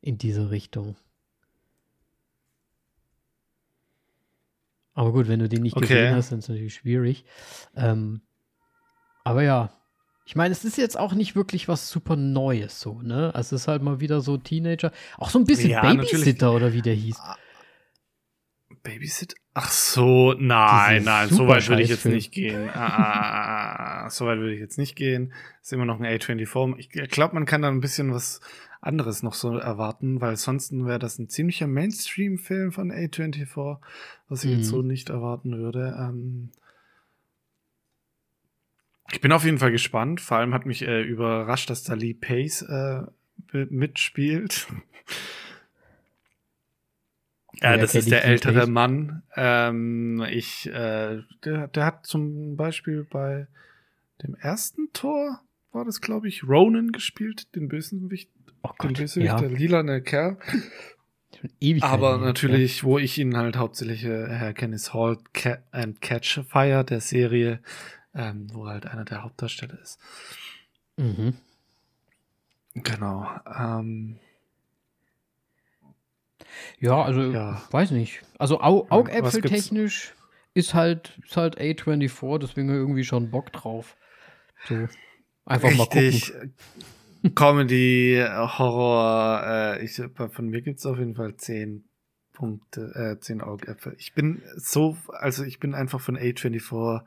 in diese Richtung. Aber gut, wenn du den nicht Okay. gesehen hast, dann ist es natürlich schwierig. Ähm, aber ja, ich meine, es ist jetzt auch nicht wirklich was super Neues so, ne? Also es ist halt mal wieder so Teenager. Auch so ein bisschen Ja, natürlich. Babysitter oder wie der hieß. Babysit? Ach so, nein, nein, so weit würde ich jetzt nicht gehen. Ah, ah, ah, ah, so weit würde ich jetzt nicht gehen. Ist immer noch ein A24. Ich glaube, man kann da ein bisschen was anderes noch so erwarten, weil sonst wäre das ein ziemlicher Mainstream-Film von A24, was ich Mhm. jetzt so nicht erwarten würde. Ähm ich bin auf jeden Fall gespannt. Vor allem hat mich äh, überrascht, dass da Lee Pace äh, mi- mitspielt. Ja, das ist der nicht ältere Pace? Mann. Ähm, ich, äh, der, der hat zum Beispiel bei dem ersten Tor war das, glaube ich, Ronan gespielt, den Bösewicht. Oh den Gott, Bösewicht, ja. der lilane Kerl. Ewig Aber natürlich, wo ich ihn halt hauptsächlich äh, herkenne, ist Halt Ca and Catch Fire, der Serie, ähm, wo halt einer der Hauptdarsteller ist. Ja. Mhm. Genau. Ähm, Ja, also Ja. weiß nicht. Also Au Augäpfel technisch ist halt, ist halt A24, deswegen irgendwie schon Bock drauf. So. Einfach mal richtig. gucken. (laughs) Comedy, Horror, äh, ich, von mir gibt's auf jeden Fall zehn Punkte, äh, zehn Augäpfel. Ich bin so, also ich bin einfach von A24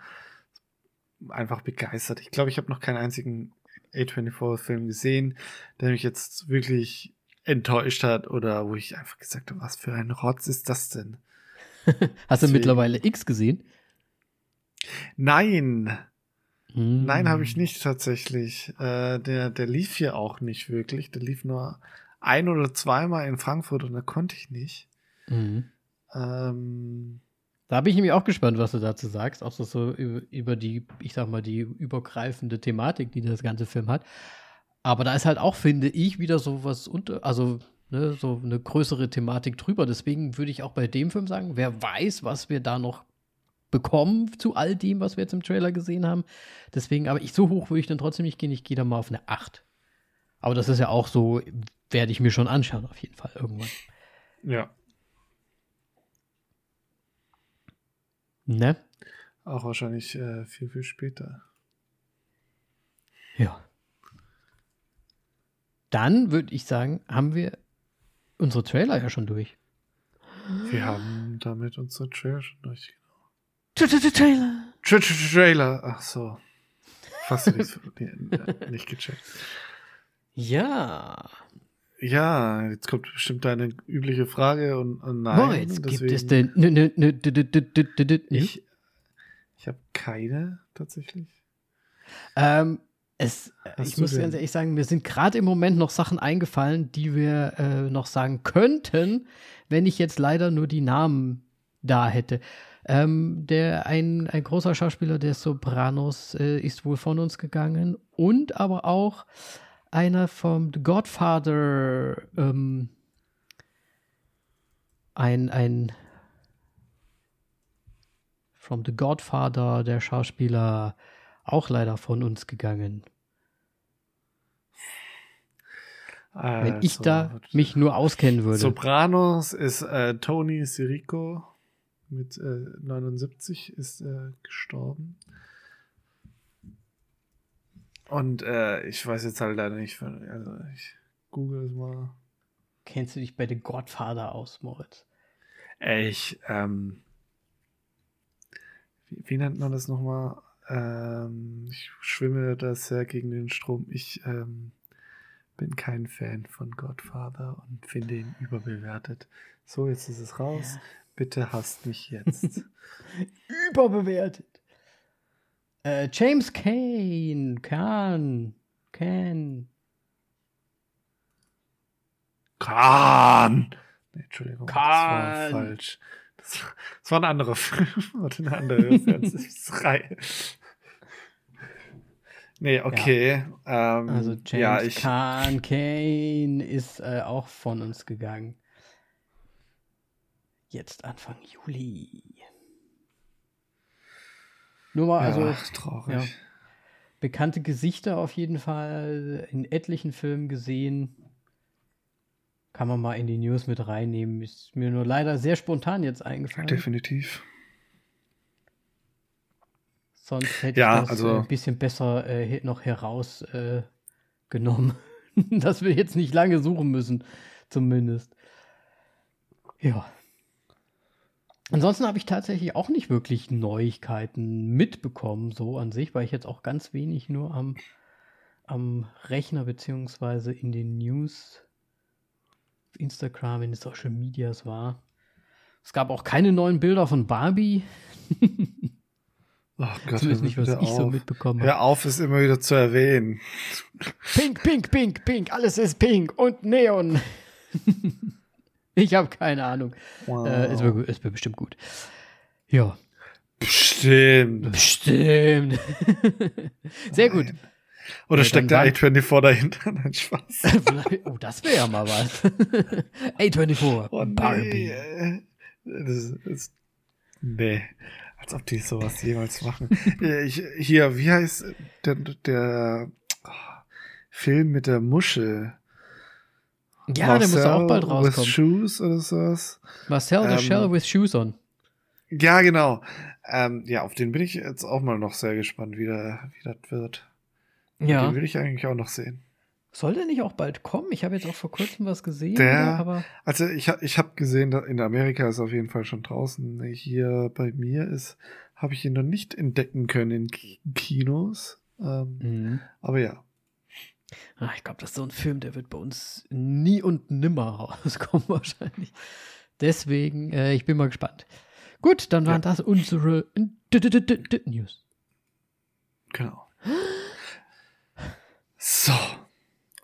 einfach begeistert. Ich glaube, ich habe noch keinen einzigen A24-Film gesehen, der mich jetzt wirklich enttäuscht hat oder wo ich einfach gesagt habe, was für ein Rotz ist das denn? (laughs) Hast du deswegen- mittlerweile X gesehen? Nein, Hm. nein, habe ich nicht tatsächlich. Äh, der, der lief hier auch nicht wirklich. Der lief nur ein oder zweimal in Frankfurt und da konnte ich nicht. Mhm. Ähm, Da bin ich nämlich auch gespannt, was du dazu sagst. Auch so, so über, über die, ich sag mal, die übergreifende Thematik, die das ganze Film hat. Aber da ist halt auch, finde ich, wieder so was unter, also ne, so eine größere Thematik drüber. Deswegen würde ich auch bei dem Film sagen, wer weiß, was wir da noch bekommen zu all dem, was wir jetzt im Trailer gesehen haben. Deswegen, aber ich so hoch würde ich dann trotzdem nicht gehen. Ich gehe da mal auf eine 8. Aber das ist ja auch so, werde ich mir schon anschauen, auf jeden Fall irgendwann. ja, Ne? auch wahrscheinlich äh, viel, viel später. Ja. Dann würde ich sagen, haben wir unsere Trailer ja schon durch. Wir haben damit unsere Trailer schon durch. Trailer. Tra- Tra- Trailer, ach so. Fast nicht, (laughs) äh, nicht gecheckt. Ja. Ja, jetzt kommt bestimmt deine übliche Frage und, und nein. Moritz, gibt es denn. Ich habe keine tatsächlich. Ähm, es, Hast ich muss ganz ehrlich sagen, mir sind gerade im Moment noch Sachen eingefallen, die wir äh, noch sagen könnten, wenn ich jetzt leider nur die Namen da hätte. Ähm, der ein, ein großer Schauspieler der Sopranos äh, ist wohl von uns gegangen und aber auch einer vom The Godfather, ähm, ein, ein from The Godfather, der Schauspieler, auch leider von uns gegangen. Wenn ich Also, da mich nur auskennen würde. Sopranos ist äh, Tony Sirico mit äh, 79 ist äh, gestorben. Und äh, ich weiß jetzt halt leider nicht, also ich google es mal. Kennst du dich bei The Godfather aus, Moritz? Ich, ähm, wie, wie nennt man das nochmal? Ähm, ich schwimme da sehr gegen den Strom. Ich ähm, bin kein Fan von Godfather und finde ihn überbewertet. So, jetzt ist es raus. Ja. Bitte hasst mich jetzt. (laughs) Überbewertet. Äh, James Kane, Kahn, Kane. Kahn! Nee, Entschuldigung, das war Kahn. falsch. Das, das war ein anderer (laughs) Film oder eine andere Fernsehreihe. (laughs) Nee, okay. Ähm, Also James ja, ich, Kahn, Kane ist äh, auch von uns gegangen. Jetzt Anfang Juli. Nur mal, also ja, traurig. ja. bekannte Gesichter auf jeden Fall in etlichen Filmen gesehen. Kann man mal in die News mit reinnehmen. Ist mir nur leider sehr spontan jetzt eingefallen. Definitiv. Sonst hätte Ja, ich das also- äh, ein bisschen besser äh, noch herausgenommen, äh, (laughs) dass wir jetzt nicht lange suchen müssen, zumindest. Ja. Ansonsten habe ich tatsächlich auch nicht wirklich Neuigkeiten mitbekommen, so an sich, weil ich jetzt auch ganz wenig nur am, am Rechner beziehungsweise in den News, Instagram, in den Social Medias war. Es gab auch keine neuen Bilder von Barbie. (laughs) Oh Gott, Zumindest nicht, was ich so auf. mitbekommen habe. Hör auf, es immer wieder zu erwähnen. Pink, pink, pink, pink, alles ist pink und Neon. (laughs) ich habe keine Ahnung. Wow. Äh, es, wird, es wird bestimmt gut. Ja. Bestimmt. Bestimmt. (laughs) Sehr gut. Oder Ja, steckt der A24 dahinter? (laughs) Nein, Spaß. oh, das wäre ja mal was. A24. Oh, nee. Barbie. Das ist, nee. Als ob die sowas jemals machen. (laughs) Äh, ich, hier, wie heißt der, der ah, Film mit der Muschel? Ja, der muss auch bald With rauskommen. Shoes oder sowas? Marcel the Ähm, Shell with Shoes on. Ja, genau. Ähm, ja, auf den bin ich jetzt auch mal noch sehr gespannt, wie, der, wie das wird. Ja. Den will ich eigentlich auch noch sehen. Soll der nicht auch bald kommen? Ich habe jetzt auch vor kurzem was gesehen. Der- wieder, aber Also ich, ich habe gesehen, in Amerika ist auf jeden Fall schon draußen. Hier bei mir ist, habe ich ihn noch nicht entdecken können in Ki- Kinos. Ähm, Mhm. aber ja. Ah, ich glaube, das ist so ein Film, der wird bei uns nie und nimmer rauskommen (laughs) wahrscheinlich. Deswegen, äh, ich bin mal gespannt. Gut, dann waren das unsere News. Genau. So.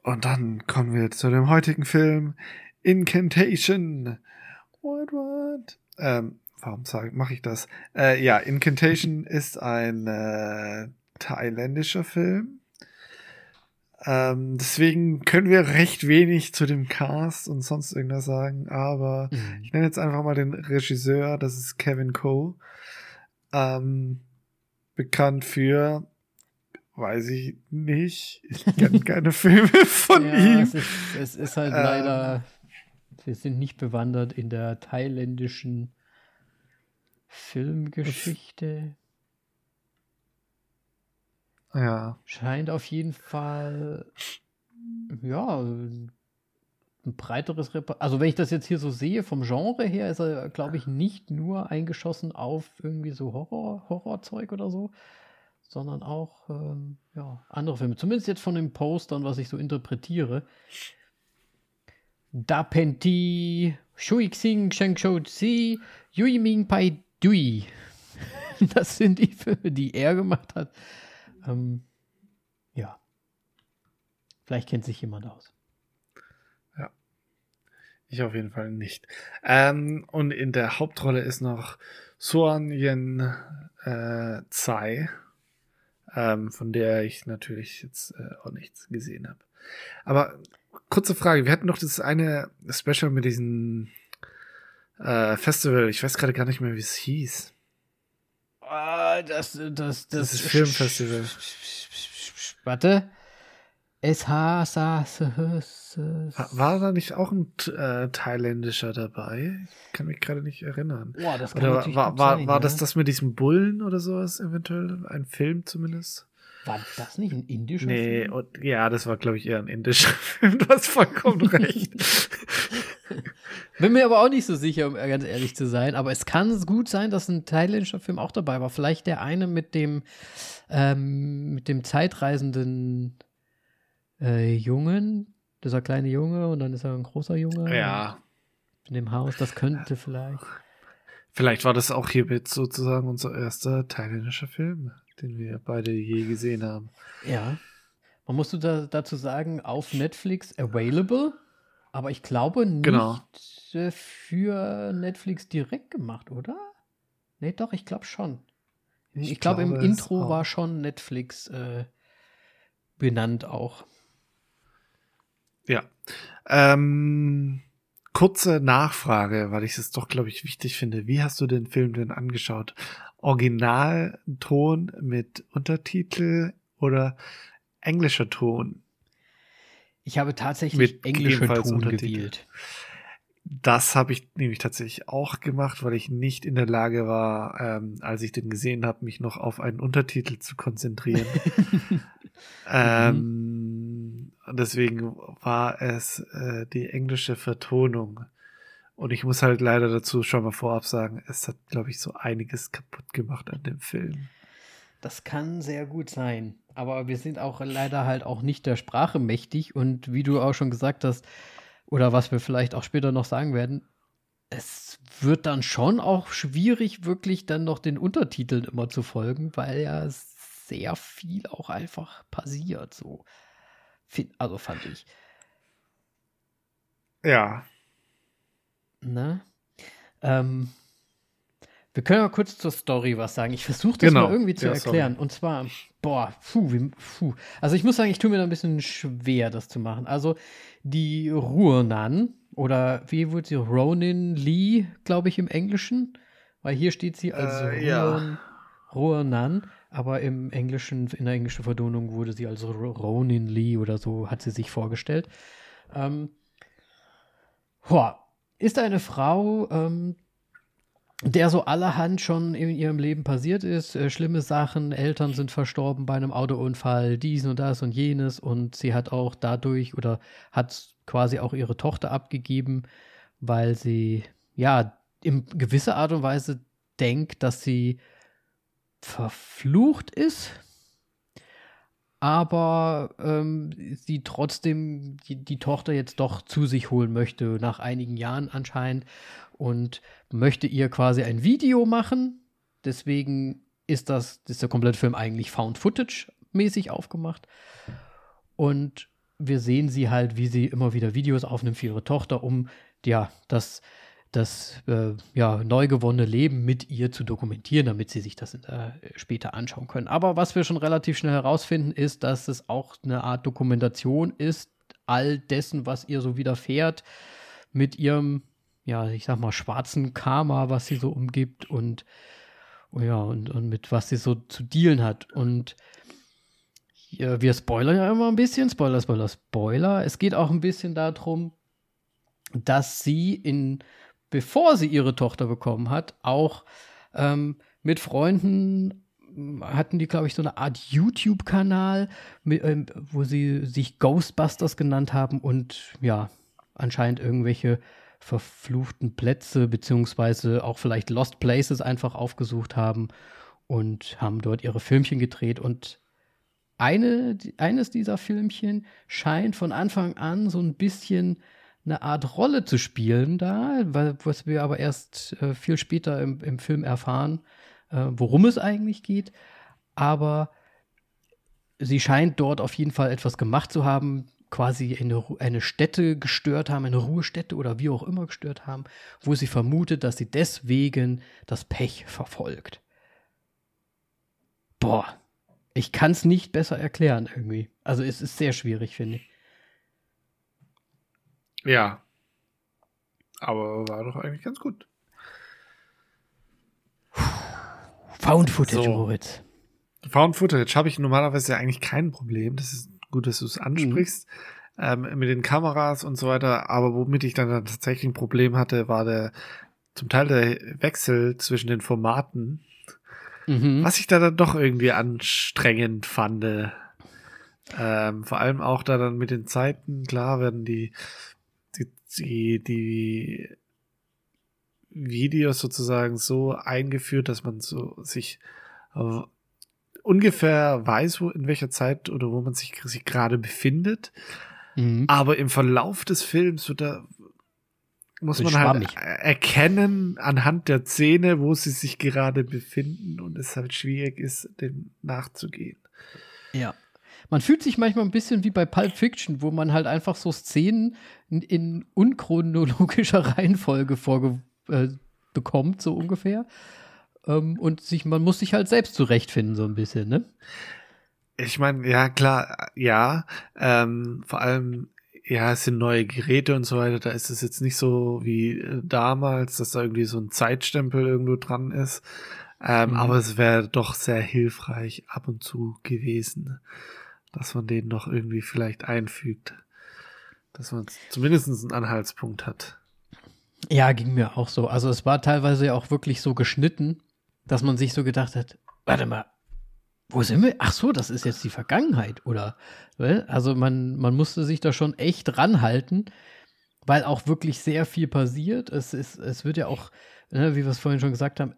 Und dann kommen wir zu dem heutigen Film Incantation. What, what? Ähm, warum mache ich das? Äh, ja, Incantation ist ein äh, thailändischer Film. Ähm, deswegen können wir recht wenig zu dem Cast und sonst irgendwas sagen, aber Mhm. ich nenne jetzt einfach mal den Regisseur, das ist Kevin Coe. Ähm, bekannt für, weiß ich nicht, ich kenne (laughs) keine Filme von ja, ihm. Es ist, es ist halt Ähm. leider, wir sind nicht bewandert in der thailändischen Filmgeschichte. Ja, Scheint auf jeden Fall, ja, ein breiteres Repertoire. Also, wenn ich das jetzt hier so sehe, vom Genre her, ist er, glaube ich, nicht nur eingeschossen auf irgendwie so Horror, Horrorzeug oder so, sondern auch ähm, ja, andere Filme. Zumindest jetzt von den Postern, was ich so interpretiere. Da Penti, Shui Xing Sheng Shou Zi, Yui Ming Pai Dui. (laughs) Das sind die Filme, die er gemacht hat. Ähm, ja. Vielleicht kennt sich jemand aus. ich auf jeden Fall nicht. Ähm, und in der Hauptrolle ist noch Suan Yen äh, Tsai, ähm, von der ich natürlich jetzt äh, auch nichts gesehen habe. Aber kurze Frage, wir hatten doch das eine Special mit diesem äh, Festival, ich weiß gerade gar nicht mehr, wie es hieß. Ah, das, das, Das ist Filmfestival. Warte. SH sa War, war da nicht auch ein äh, thailändischer dabei? Ich kann mich gerade nicht erinnern. Boah, das kann Oder war, war, sein, war ja. das das mit diesem Bullen oder sowas eventuell? Ein Film zumindest? War das nicht ein indischer Nee, Film? und, ja, das war, glaube ich, eher ein indischer (laughs) Film. Du hast vollkommen (laughs) recht. Bin mir aber auch nicht so sicher, um ganz ehrlich zu sein. Aber es kann gut sein, dass ein thailändischer Film auch dabei war. Vielleicht der eine mit dem, ähm, mit dem zeitreisenden äh, Jungen. Dieser kleine Junge und dann ist er ein großer Junge. ja, In dem Haus. Das könnte vielleicht. vielleicht war das auch hiermit sozusagen unser erster thailändischer Film, den wir beide je gesehen haben. Ja. Man musste da, dazu sagen, auf Netflix available. Aber ich glaube nicht Genau. äh, für Netflix direkt gemacht, oder? Nee, doch, ich glaube schon. Ich, Ich glaube, im glaube es Intro war schon Netflix äh, benannt auch. Ja. Ähm, kurze Nachfrage, weil ich es doch, glaube ich, wichtig finde. Wie hast du den Film denn angeschaut? Originalton mit Untertitel oder englischer Ton? Ich habe tatsächlich Mit englische gegebenenfalls Ton Untertitel. gewählt. Das habe ich nämlich tatsächlich auch gemacht, weil ich nicht in der Lage war, ähm, als ich den gesehen habe, mich noch auf einen Untertitel zu konzentrieren. (laughs) ähm, und deswegen war es äh, die englische Vertonung. Und ich muss halt leider dazu schon mal vorab sagen, es hat, glaube ich, so einiges kaputt gemacht an dem Film. Das kann sehr gut sein. Aber wir sind auch leider halt auch nicht der Sprache mächtig. Und wie du auch schon gesagt hast, oder was wir vielleicht auch später noch sagen werden, es wird dann schon auch schwierig, wirklich dann noch den Untertiteln immer zu folgen, weil ja sehr viel auch einfach passiert. So. Also fand ich. Ja, Ne? Ähm, Wir können ja kurz zur Story was sagen. Ich versuche das Genau, mal irgendwie zu ja, erklären. Und zwar, boah, puh, wie, puh. Also ich muss sagen, ich tue mir da ein bisschen schwer, das zu machen. Also die Ruonan oder wie wurde sie? Ronin Lee, glaube ich, im Englischen. Weil hier steht sie als Äh, ja. Ruon, Ruonan, aber im Englischen, in der englischen Verdonung wurde sie als Ro- Ronin Lee oder so, hat sie sich vorgestellt. Ähm, boah, ist eine Frau, ähm, der so allerhand schon in ihrem Leben passiert ist. Äh, schlimme Sachen, Eltern sind verstorben bei einem Autounfall, dies und das und jenes. Und sie hat auch dadurch oder hat quasi auch ihre Tochter abgegeben, weil sie ja in gewisser Art und Weise denkt, dass sie verflucht ist. Aber ähm, sie trotzdem die, die Tochter jetzt doch zu sich holen möchte, nach einigen Jahren anscheinend und möchte ihr quasi ein Video machen. Deswegen ist das, ist der komplette Film eigentlich Found Footage mäßig aufgemacht. Und wir sehen sie halt, wie sie immer wieder Videos aufnimmt für ihre Tochter, um ja das, das äh, ja, neu gewonnene Leben mit ihr zu dokumentieren, damit sie sich das der, später anschauen können. Aber was wir schon relativ schnell herausfinden, ist, dass es auch eine Art Dokumentation ist, all dessen, was ihr so widerfährt, mit ihrem ja, ich sag mal, schwarzen Karma, was sie so umgibt und oh ja, und, und mit was sie so zu dealen hat. Und ja, wir spoilern ja immer ein bisschen, Spoiler, Spoiler, Spoiler. Es geht auch ein bisschen darum, dass sie in, bevor sie ihre Tochter bekommen hat, auch ähm, mit Freunden hatten die, glaube ich, so eine Art YouTube-Kanal, ähm, wo sie sich Ghostbusters genannt haben und ja, anscheinend irgendwelche verfluchten Plätze beziehungsweise auch vielleicht Lost Places einfach aufgesucht haben und haben dort ihre Filmchen gedreht. Und eine, eines dieser Filmchen scheint von Anfang an so ein bisschen eine Art Rolle zu spielen da, weil, was wir aber erst äh, viel später im, im Film erfahren, äh, worum es eigentlich geht. Aber sie scheint dort auf jeden Fall etwas gemacht zu haben, quasi eine, eine Stätte gestört haben, eine Ruhestätte oder wie auch immer gestört haben, wo sie vermutet, dass sie deswegen das Pech verfolgt. Boah, ich kann es nicht besser erklären irgendwie. Also es ist sehr schwierig, finde ich. Ja. Aber war doch eigentlich ganz gut. Found Footage, So. Moritz. Found Footage habe ich normalerweise ja eigentlich kein Problem. Das ist gut, dass du es ansprichst. Ähm, mit den Kameras und so weiter. Aber womit ich dann tatsächlich ein Problem hatte, war der zum Teil der Wechsel zwischen den Formaten. Mhm. Was ich da dann doch irgendwie anstrengend fand. Ähm, vor allem auch da dann mit den Zeiten, klar werden die, die, die, Videos sozusagen so eingeführt, dass man so sich äh, ungefähr weiß, wo, in welcher Zeit oder wo man sich, sich gerade befindet. Mhm. Aber im Verlauf des Films wird da muss man halt erkennen anhand der Szene, wo sie sich gerade befinden und es halt schwierig ist, dem nachzugehen. Ja. Man fühlt sich manchmal ein bisschen wie bei Pulp Fiction, wo man halt einfach so Szenen in, in unchronologischer (laughs) Reihenfolge vorge äh, bekommt, so ungefähr. Ähm, und sich, man muss sich halt selbst zurechtfinden, so ein bisschen, ne? Ich meine, ja, klar, ja. Ähm, vor allem, ja, es sind neue Geräte und so weiter. Da ist es jetzt nicht so wie äh, damals, dass da irgendwie so ein Zeitstempel irgendwo dran ist. Ähm, Mhm. Aber es wäre doch sehr hilfreich ab und zu gewesen, dass man den noch irgendwie vielleicht einfügt. Dass man zumindest einen Anhaltspunkt hat. Ja, ging mir auch so. Also es war teilweise ja auch wirklich so geschnitten, dass man sich so gedacht hat, warte mal, wo sind wir? Ach so, das ist jetzt die Vergangenheit, oder? Also man, man musste sich da schon echt ranhalten, weil auch wirklich sehr viel passiert. Es, ist, es wird ja auch, ne, wie wir es vorhin schon gesagt haben,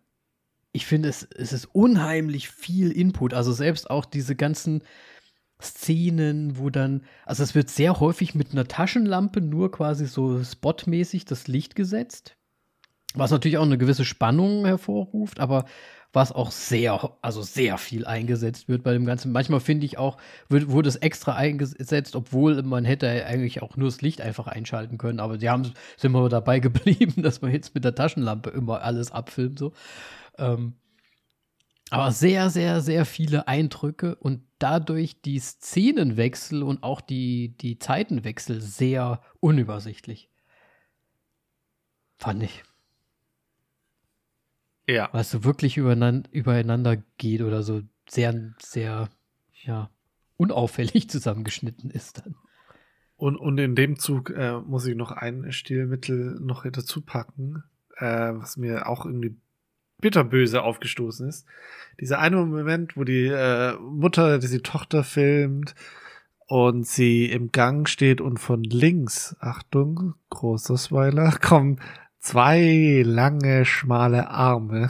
ich finde, es, es ist unheimlich viel Input. Also selbst auch diese ganzen Szenen, wo dann, also es wird sehr häufig mit einer Taschenlampe nur quasi so spotmäßig das Licht gesetzt, was natürlich auch eine gewisse Spannung hervorruft, aber was auch sehr, also sehr viel eingesetzt wird bei dem Ganzen. Manchmal finde ich auch, wird, wurde es extra eingesetzt, obwohl man hätte eigentlich auch nur das Licht einfach einschalten können, aber die haben, sind immer dabei (laughs) geblieben, dass man jetzt mit der Taschenlampe immer alles abfilmt, so. Ähm, aber sehr, sehr, sehr viele Eindrücke und dadurch die Szenenwechsel und auch die, die Zeitenwechsel sehr unübersichtlich. Fand ich. Ja. Weil es so wirklich übereinander, übereinander geht oder so sehr, sehr, ja, unauffällig (laughs) zusammengeschnitten ist dann. Und, und in dem Zug äh, muss ich noch ein Stilmittel noch dazu packen, äh, was mir auch irgendwie bitterböse aufgestoßen ist. Dieser eine Moment, wo die äh, Mutter diese Tochter filmt und sie im Gang steht und von links, Achtung, großer Spoiler, (laughs) kommen zwei lange, schmale Arme.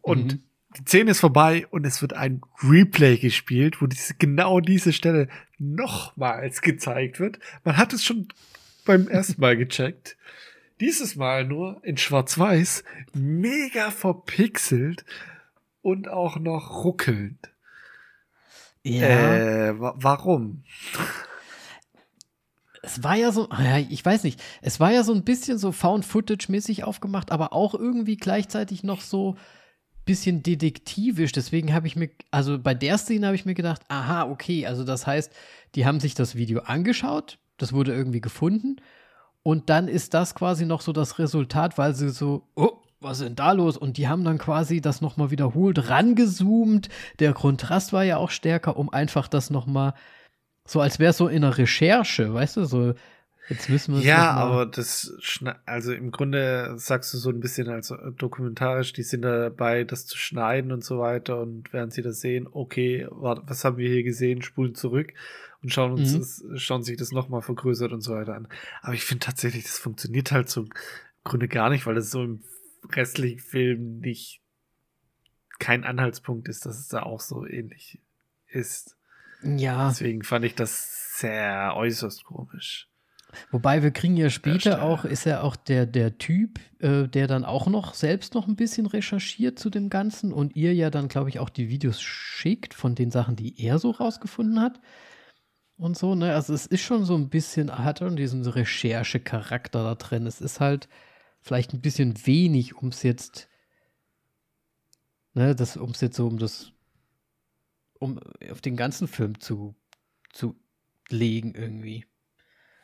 Und mhm. die Szene ist vorbei und es wird ein Replay gespielt, wo diese, genau diese Stelle nochmals gezeigt wird. Man hat es schon beim ersten Mal gecheckt. Dieses Mal nur in Schwarz-Weiß, mega verpixelt und auch noch ruckelnd. Ja. Äh, warum? es war ja so, ich weiß nicht, es war ja so ein bisschen so Found-Footage-mäßig aufgemacht, aber auch irgendwie gleichzeitig noch so bisschen detektivisch. Deswegen habe ich mir, also bei der Szene habe ich mir gedacht, aha, okay, also das heißt, die haben sich das Video angeschaut, das wurde irgendwie gefunden und dann ist das quasi noch so das Resultat, weil sie so, oh, was ist denn da los? Und die haben dann quasi das nochmal wiederholt, rangezoomt. Der Kontrast war ja auch stärker, um einfach das nochmal so als wäre es so in einer Recherche, weißt du, so jetzt müssen wir Ja, aber das also im Grunde sagst du so ein bisschen als dokumentarisch, die sind dabei, das zu schneiden und so weiter und während sie das sehen, okay, was haben wir hier gesehen, spulen zurück und schauen uns mhm. das, schauen sich das nochmal vergrößert und so weiter an. Aber ich finde tatsächlich, das funktioniert halt im Grunde gar nicht, weil es so im restlichen Film nicht kein Anhaltspunkt ist, dass es da auch so ähnlich ist. Ja. Deswegen fand ich das sehr äußerst komisch. Wobei wir kriegen ja später auch, ist ja auch der, der Typ, äh, der dann auch noch selbst noch ein bisschen recherchiert zu dem Ganzen und ihr ja dann, glaube ich, auch die Videos schickt von den Sachen, die er so rausgefunden hat. Und so, ne? Also es ist schon so ein bisschen, hat schon diesen Recherchecharakter da drin. Es ist halt vielleicht ein bisschen wenig, um es jetzt, ne, das, um es jetzt so um das um auf den ganzen Film zu, zu legen irgendwie.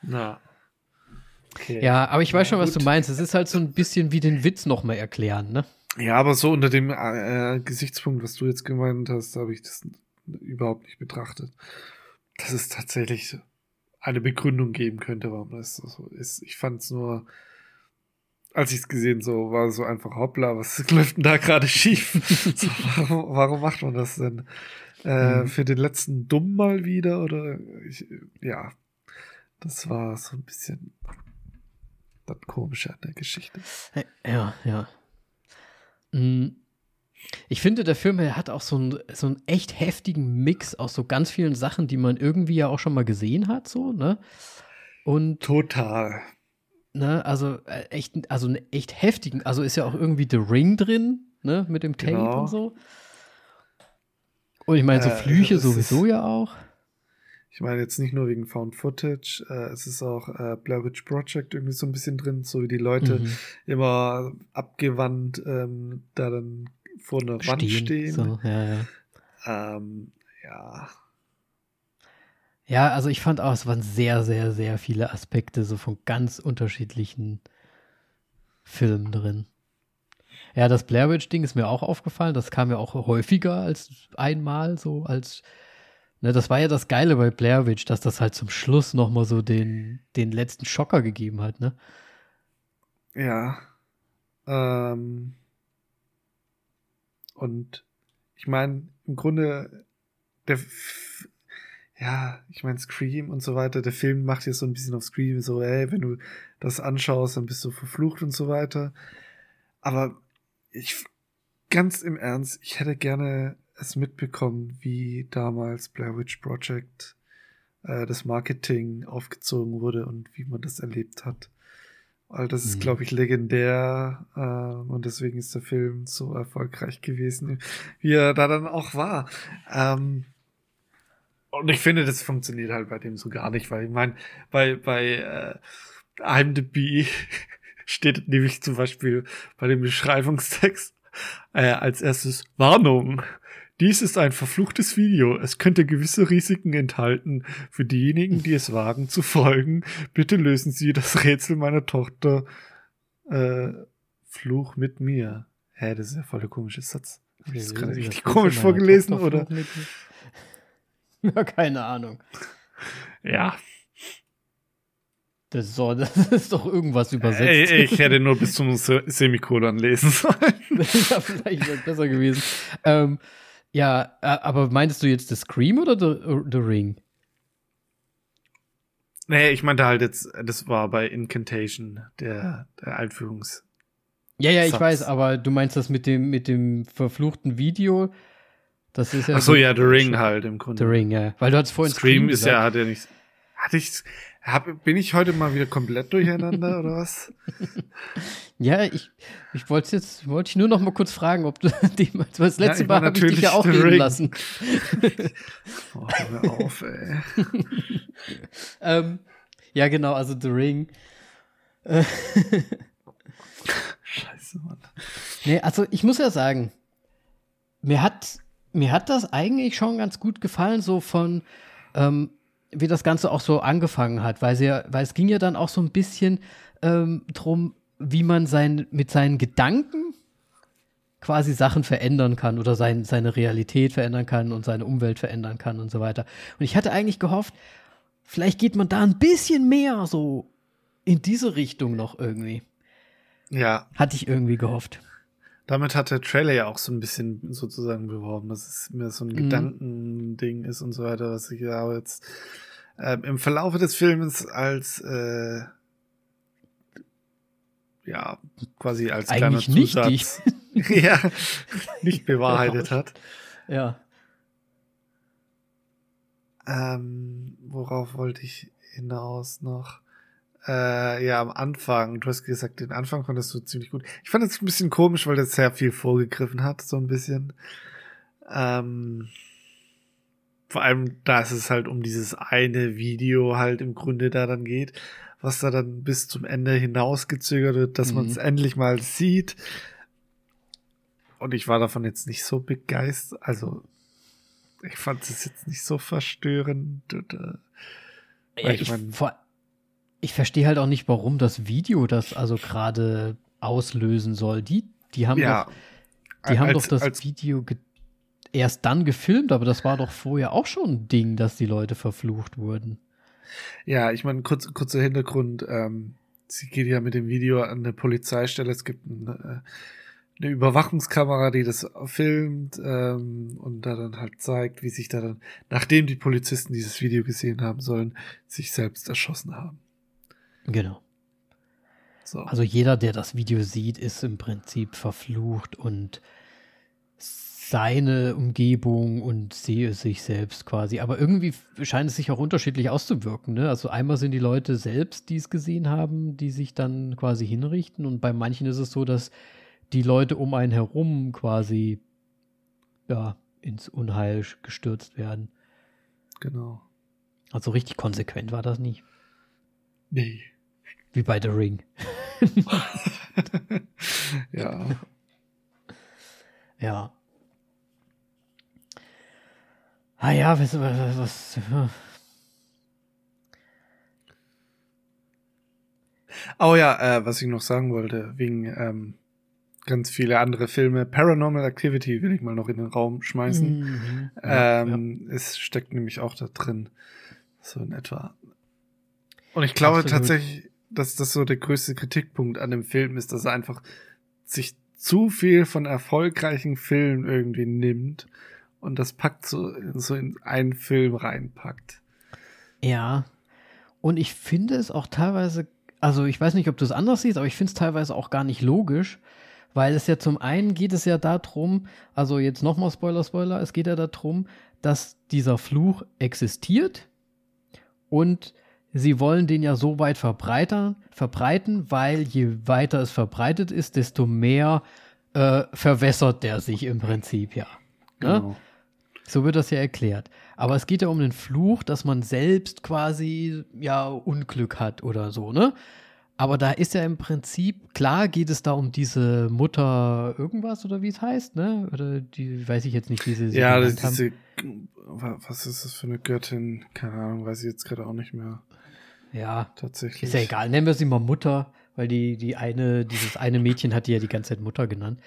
Na. Okay. Ja, aber ich weiß schon, was du meinst. Es ist halt so ein bisschen wie den Witz nochmal erklären, ne? Ja, aber so unter dem äh, Gesichtspunkt, was du jetzt gemeint hast, habe ich das überhaupt nicht betrachtet. Dass es tatsächlich eine Begründung geben könnte, warum das so ist. Ich fand es nur, als ich es gesehen so war so einfach hoppla, was (laughs) läuft denn da gerade schief? (laughs) so, warum, warum macht man das denn? Äh, mhm. Für den letzten Dumm mal wieder oder ich, ja, das war so ein bisschen das Komische an der Geschichte. Ja, ja. Mhm. Ich finde, der Film hat auch so einen, so einen echt heftigen Mix aus so ganz vielen Sachen, die man irgendwie ja auch schon mal gesehen hat, so, ne? Und. Total. Ne, also äh, echt, also einen echt heftigen, also ist ja auch irgendwie The Ring drin, ne, mit dem Tape genau. und so. Und ich meine, so äh, Flüche sowieso ist, ja auch. Ich meine jetzt nicht nur wegen Found Footage, äh, es ist auch äh, Blair Witch Project irgendwie so ein bisschen drin, so wie die Leute mhm. immer abgewandt ähm, da dann vor einer stehen, Wand stehen. So, ja, ja. Ähm, ja. Ja, also ich fand auch, es waren sehr, sehr, sehr viele Aspekte so von ganz unterschiedlichen Filmen drin. Ja, das Blair Witch-Ding ist mir auch aufgefallen. Das kam ja auch häufiger als einmal so als. Ne, das war ja das Geile bei Blair Witch, dass das halt zum Schluss nochmal so den, den letzten Schocker gegeben hat, ne? Ja. Ähm. Und ich meine, im Grunde, der, ja, ich meine, Scream und so weiter, der Film macht jetzt so ein bisschen auf Scream, so, ey, wenn du das anschaust, dann bist du verflucht und so weiter. Aber ich, ganz im Ernst, ich hätte gerne es mitbekommen, wie damals Blair Witch Project äh, das Marketing aufgezogen wurde und wie man das erlebt hat. Weil das ist, mhm. glaube ich, legendär äh, und deswegen ist der Film so erfolgreich gewesen, wie er da dann auch war. Ähm, und ich finde, das funktioniert halt bei dem so gar nicht, weil ich meine, bei, bei äh, IMDb (laughs) steht nämlich zum Beispiel bei dem Beschreibungstext Äh, als erstes Warnung. Dies ist ein verfluchtes Video. Es könnte gewisse Risiken enthalten. Für diejenigen, die es wagen zu folgen, bitte lösen Sie das Rätsel meiner Tochter äh, Fluch mit mir. Hä, das ist ja voll der komische Satz. Hab ich das gerade richtig komisch vorgelesen, oder? (laughs) Ja, keine Ahnung. Ja. Das ist, doch, (laughs) das ist doch irgendwas übersetzt. Ey, ich hätte nur bis zum Se Semikolon lesen sollen. (laughs) ja, vielleicht wäre es besser gewesen. Ähm, ja, äh, aber meinst du jetzt The Scream oder The, The Ring? Nee, ich meinte halt jetzt, das war bei Incantation, der, der Einführungs. Ja, ja, ich Satz. weiß, aber du meinst das mit dem, mit dem verfluchten Video? Das ist ja. Ach so, ja, The Ring halt im Grunde. The Ring, ja. Weil du hattest vorhin Scream ist gesagt. ja, hat ja nichts. Hatte ich, hab, bin ich heute mal wieder komplett durcheinander oder was? (laughs) Ja, ich, ich wollte jetzt, wollte ich nur noch mal kurz fragen, ob du (laughs) die, das Ja, letzte ich Mal habe ich dich ja auch reden lassen. (laughs) Oh, hör auf, ey. ähm, ja, genau, also The Ring. Scheiße, Mann. Nee, also ich muss ja sagen, mir hat, mir hat das eigentlich schon ganz gut gefallen, so von, ähm, wie das Ganze auch so angefangen hat, weil, sie, weil es ging ja dann auch so ein bisschen ähm, drum, wie man sein, mit seinen Gedanken quasi Sachen verändern kann oder sein, seine Realität verändern kann und seine Umwelt verändern kann und so weiter. Und ich hatte eigentlich gehofft, vielleicht geht man da ein bisschen mehr so in diese Richtung noch irgendwie. Ja, Hatte ich irgendwie gehofft. damit hat der Trailer ja auch so ein bisschen sozusagen beworben, dass es mir so ein Mhm. Gedankending ist und so weiter, was ich ja jetzt ähm, im Verlaufe des Films als äh, ja quasi als Eigentlich kleiner nicht Zusatz (laughs) ja (laughs) nicht bewahrheitet hat. Ja. Ähm, worauf wollte ich hinaus noch? Äh, ja, am Anfang, du hast gesagt, den Anfang fandest du ziemlich gut. Ich fand es ein bisschen komisch, weil das sehr viel vorgegriffen hat, so ein bisschen. Ähm, vor allem, da es es halt um dieses eine Video halt im Grunde da dann geht, was da dann bis zum Ende hinausgezögert wird, dass Mhm. man es endlich mal sieht. Und ich war davon jetzt nicht so begeistert. Also, ich fand es jetzt nicht so verstörend. Oder, Ja, Weil ich, ich mein- ich verstehe halt auch nicht, warum das Video das also gerade auslösen soll. Die, die haben ja, doch, die haben als- doch das als, Video ge erst dann gefilmt, aber das war doch vorher auch schon ein Ding, dass die Leute verflucht wurden. Ja, ich meine, kurz, kurzer Hintergrund. Ähm, sie geht ja mit dem Video an eine Polizeistelle. Es gibt ein, äh, eine Überwachungskamera, die das filmt ähm, und da dann halt zeigt, wie sich da dann, nachdem die Polizisten dieses Video gesehen haben sollen, sich selbst erschossen haben. Genau. So. Also jeder, der das Video sieht, ist im Prinzip verflucht und seine Umgebung und sehe sich selbst quasi. Aber irgendwie scheint es sich auch unterschiedlich auszuwirken. Ne? Also einmal sind die Leute selbst, die es gesehen haben, die sich dann quasi hinrichten. Und bei manchen ist es so, dass die Leute um einen herum quasi ja, ins Unheil gestürzt werden. genau. Also richtig konsequent war das nicht. Nee. Wie bei The Ring. (laughs) ja. Ja. Ah ja, was, was, was Oh ja, äh, was ich noch sagen wollte, wegen ähm, ganz viele andere Filme. Paranormal Activity will ich mal noch in den Raum schmeißen. Mhm. Ja, Ähm, Es steckt nämlich auch da drin. So in etwa. Und ich glaube Absolut. tatsächlich, dass das so der größte Kritikpunkt an dem Film ist, dass er einfach sich zu viel von erfolgreichen Filmen irgendwie nimmt und das packt so, so in einen Film reinpackt. ja. Und ich finde es auch teilweise, also ich weiß nicht, ob du es anders siehst, aber ich finde es teilweise auch gar nicht logisch, weil es ja zum einen geht es ja darum, also jetzt nochmal Spoiler, Spoiler, es geht ja darum, dass dieser Fluch existiert und sie wollen den ja so weit verbreitern, verbreiten, weil je weiter es verbreitet ist, desto mehr äh, verwässert der sich im Prinzip ja. Ne? Genau. So wird das ja erklärt. Aber es geht ja um den Fluch, dass man selbst quasi ja Unglück hat oder so, ne? Aber da ist ja im Prinzip, klar geht es da um diese Mutter irgendwas oder wie es heißt, ne? Oder die, weiß ich jetzt nicht, wie sie sie Ja, diese, was ist das für eine Göttin? Keine Ahnung, weiß ich jetzt gerade auch nicht mehr. Ja, Tatsächlich. ist ja egal. Nennen wir sie mal Mutter, weil die, die eine, dieses eine Mädchen hat die ja die ganze Zeit Mutter genannt.